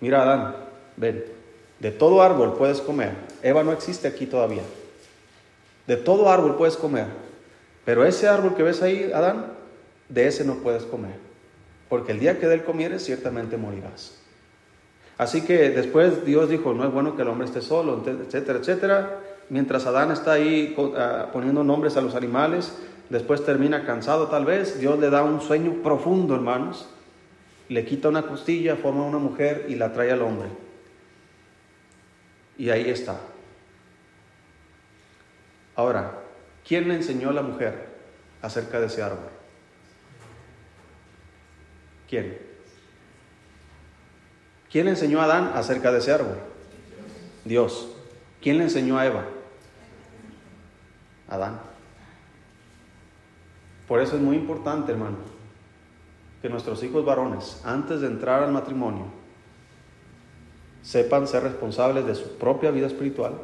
Mira, Adán, ven, de todo árbol puedes comer. Eva no existe aquí todavía. De todo árbol puedes comer. Pero ese árbol que ves ahí, Adán, de ese no puedes comer. Porque el día que de él comieres, ciertamente morirás. Así que después Dios dijo, no es bueno que el hombre esté solo, etcétera, etcétera. Mientras Adán está ahí ah, poniendo nombres a los animales, después termina cansado tal vez, Dios le da un sueño profundo, hermanos, le quita una costilla, forma una mujer y la trae al hombre. Y ahí está. Ahora, ¿quién le enseñó a la mujer acerca de ese árbol? ¿Quién? ¿Quién le enseñó a Adán acerca de ese árbol? Dios. ¿Quién le enseñó a Eva? Adán. Por eso es muy importante, hermano, que nuestros hijos varones, antes de entrar al matrimonio, sepan ser responsables de su propia vida espiritual,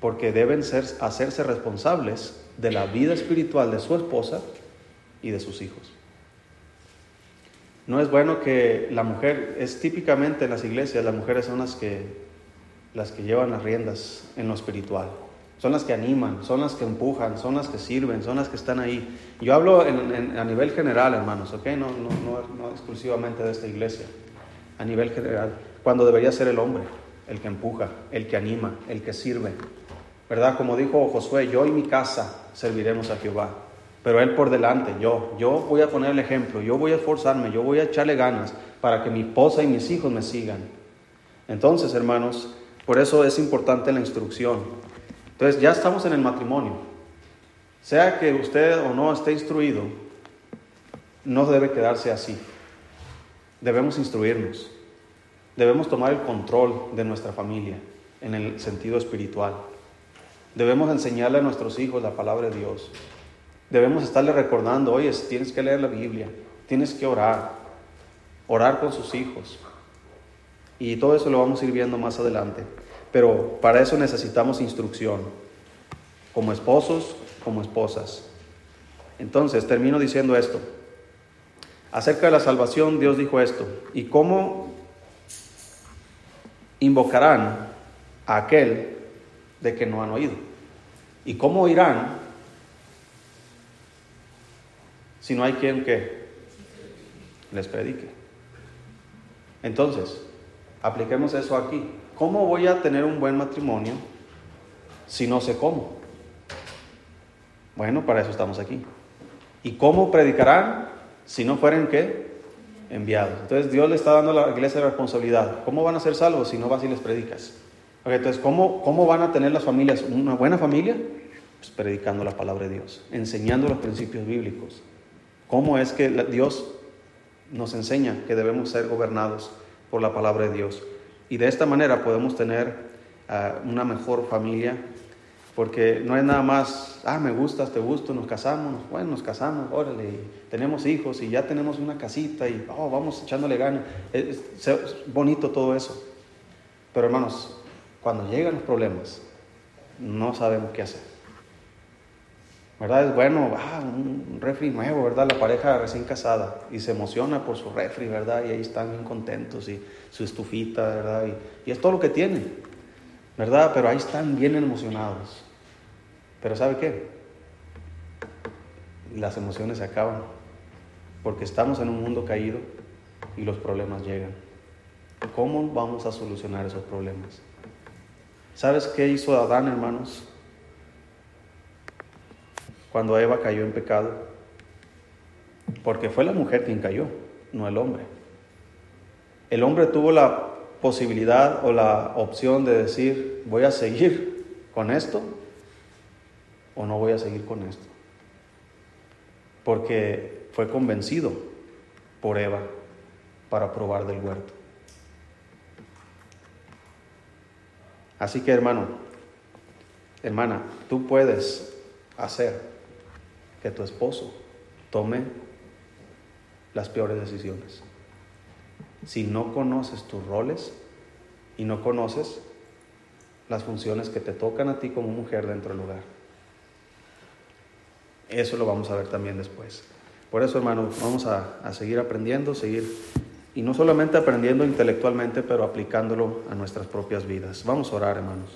porque deben ser, hacerse responsables de la vida espiritual de su esposa y de sus hijos. No es bueno que la mujer, es típicamente en las iglesias, las mujeres son las que, las que llevan las riendas en lo espiritual. Son las que animan, son las que empujan, son las que sirven, son las que están ahí. Yo hablo a nivel general, hermanos, ¿ok? No, no, no, exclusivamente de esta iglesia, a nivel general, cuando debería ser el hombre, el que empuja, el que anima, el que sirve. ¿Verdad? Como dijo Josué, yo y mi casa serviremos a Jehová. Pero él por delante, yo, yo voy a poner el ejemplo, yo voy a esforzarme, yo voy a echarle ganas para que mi esposa y mis hijos me sigan. Entonces, hermanos, por eso es importante la instrucción. Entonces, ya estamos en el matrimonio. Sea que usted o no esté instruido, no debe quedarse así. Debemos instruirnos. Debemos tomar el control de nuestra familia en el sentido espiritual. Debemos enseñarle a nuestros hijos la palabra de Dios. Debemos estarle recordando, oye, tienes que leer la Biblia, tienes que orar, orar con sus hijos. Y todo eso lo vamos a ir viendo más adelante. Pero para eso necesitamos instrucción, como esposos, como esposas. Entonces, termino diciendo esto. Acerca de la salvación, Dios dijo esto. ¿Y cómo invocarán a aquel de que no han oído? ¿Y cómo oirán si no hay quien les predique? Entonces, apliquemos eso aquí. ¿Cómo voy a tener un buen matrimonio si no sé cómo? Bueno, para eso estamos aquí. ¿Y cómo predicarán si no fueren qué? Enviados. Entonces Dios le está dando a la iglesia la responsabilidad. ¿Cómo van a ser salvos si no vas y les predicas? entonces, ¿cómo, ¿cómo van a tener las familias una buena familia? Pues predicando la palabra de Dios, enseñando los principios bíblicos. ¿Cómo es que Dios nos enseña que debemos ser gobernados por la palabra de Dios? Y de esta manera podemos tener ah, una mejor familia, porque no es nada más, ah, me gustas, te gusto, nos casamos, bueno, nos casamos, órale, tenemos hijos y ya tenemos una casita y oh, vamos echándole ganas. Es, bonito todo eso. Pero hermanos, cuando llegan los problemas, no sabemos qué hacer. ¿Verdad? Es bueno, ah, un refri nuevo, ¿verdad? La pareja recién casada y se emociona por su refri, ¿verdad? Y ahí están bien contentos y su estufita, ¿verdad? Y, es todo lo que tienen, ¿verdad? Pero ahí están bien emocionados. Pero ¿sabe qué? Las emociones se acaban porque estamos en un mundo caído y los problemas llegan. ¿Cómo vamos a solucionar esos problemas? ¿Sabes qué hizo Adán, hermanos? Cuando Eva cayó en pecado. Porque fue la mujer quien cayó, no el hombre. El hombre tuvo la posibilidad o la opción de decir, voy a seguir con esto o no voy a seguir con esto. Porque fue convencido por Eva para probar del huerto. Así que hermano, hermana, tú puedes hacer que tu esposo tome las peores decisiones. Si no conoces tus roles y no conoces las funciones que te tocan a ti como mujer dentro del hogar. Eso lo vamos a ver también después. Por eso, hermanos, vamos a, a seguir aprendiendo, seguir, y no solamente aprendiendo intelectualmente, pero aplicándolo a nuestras propias vidas. Vamos a orar, hermanos.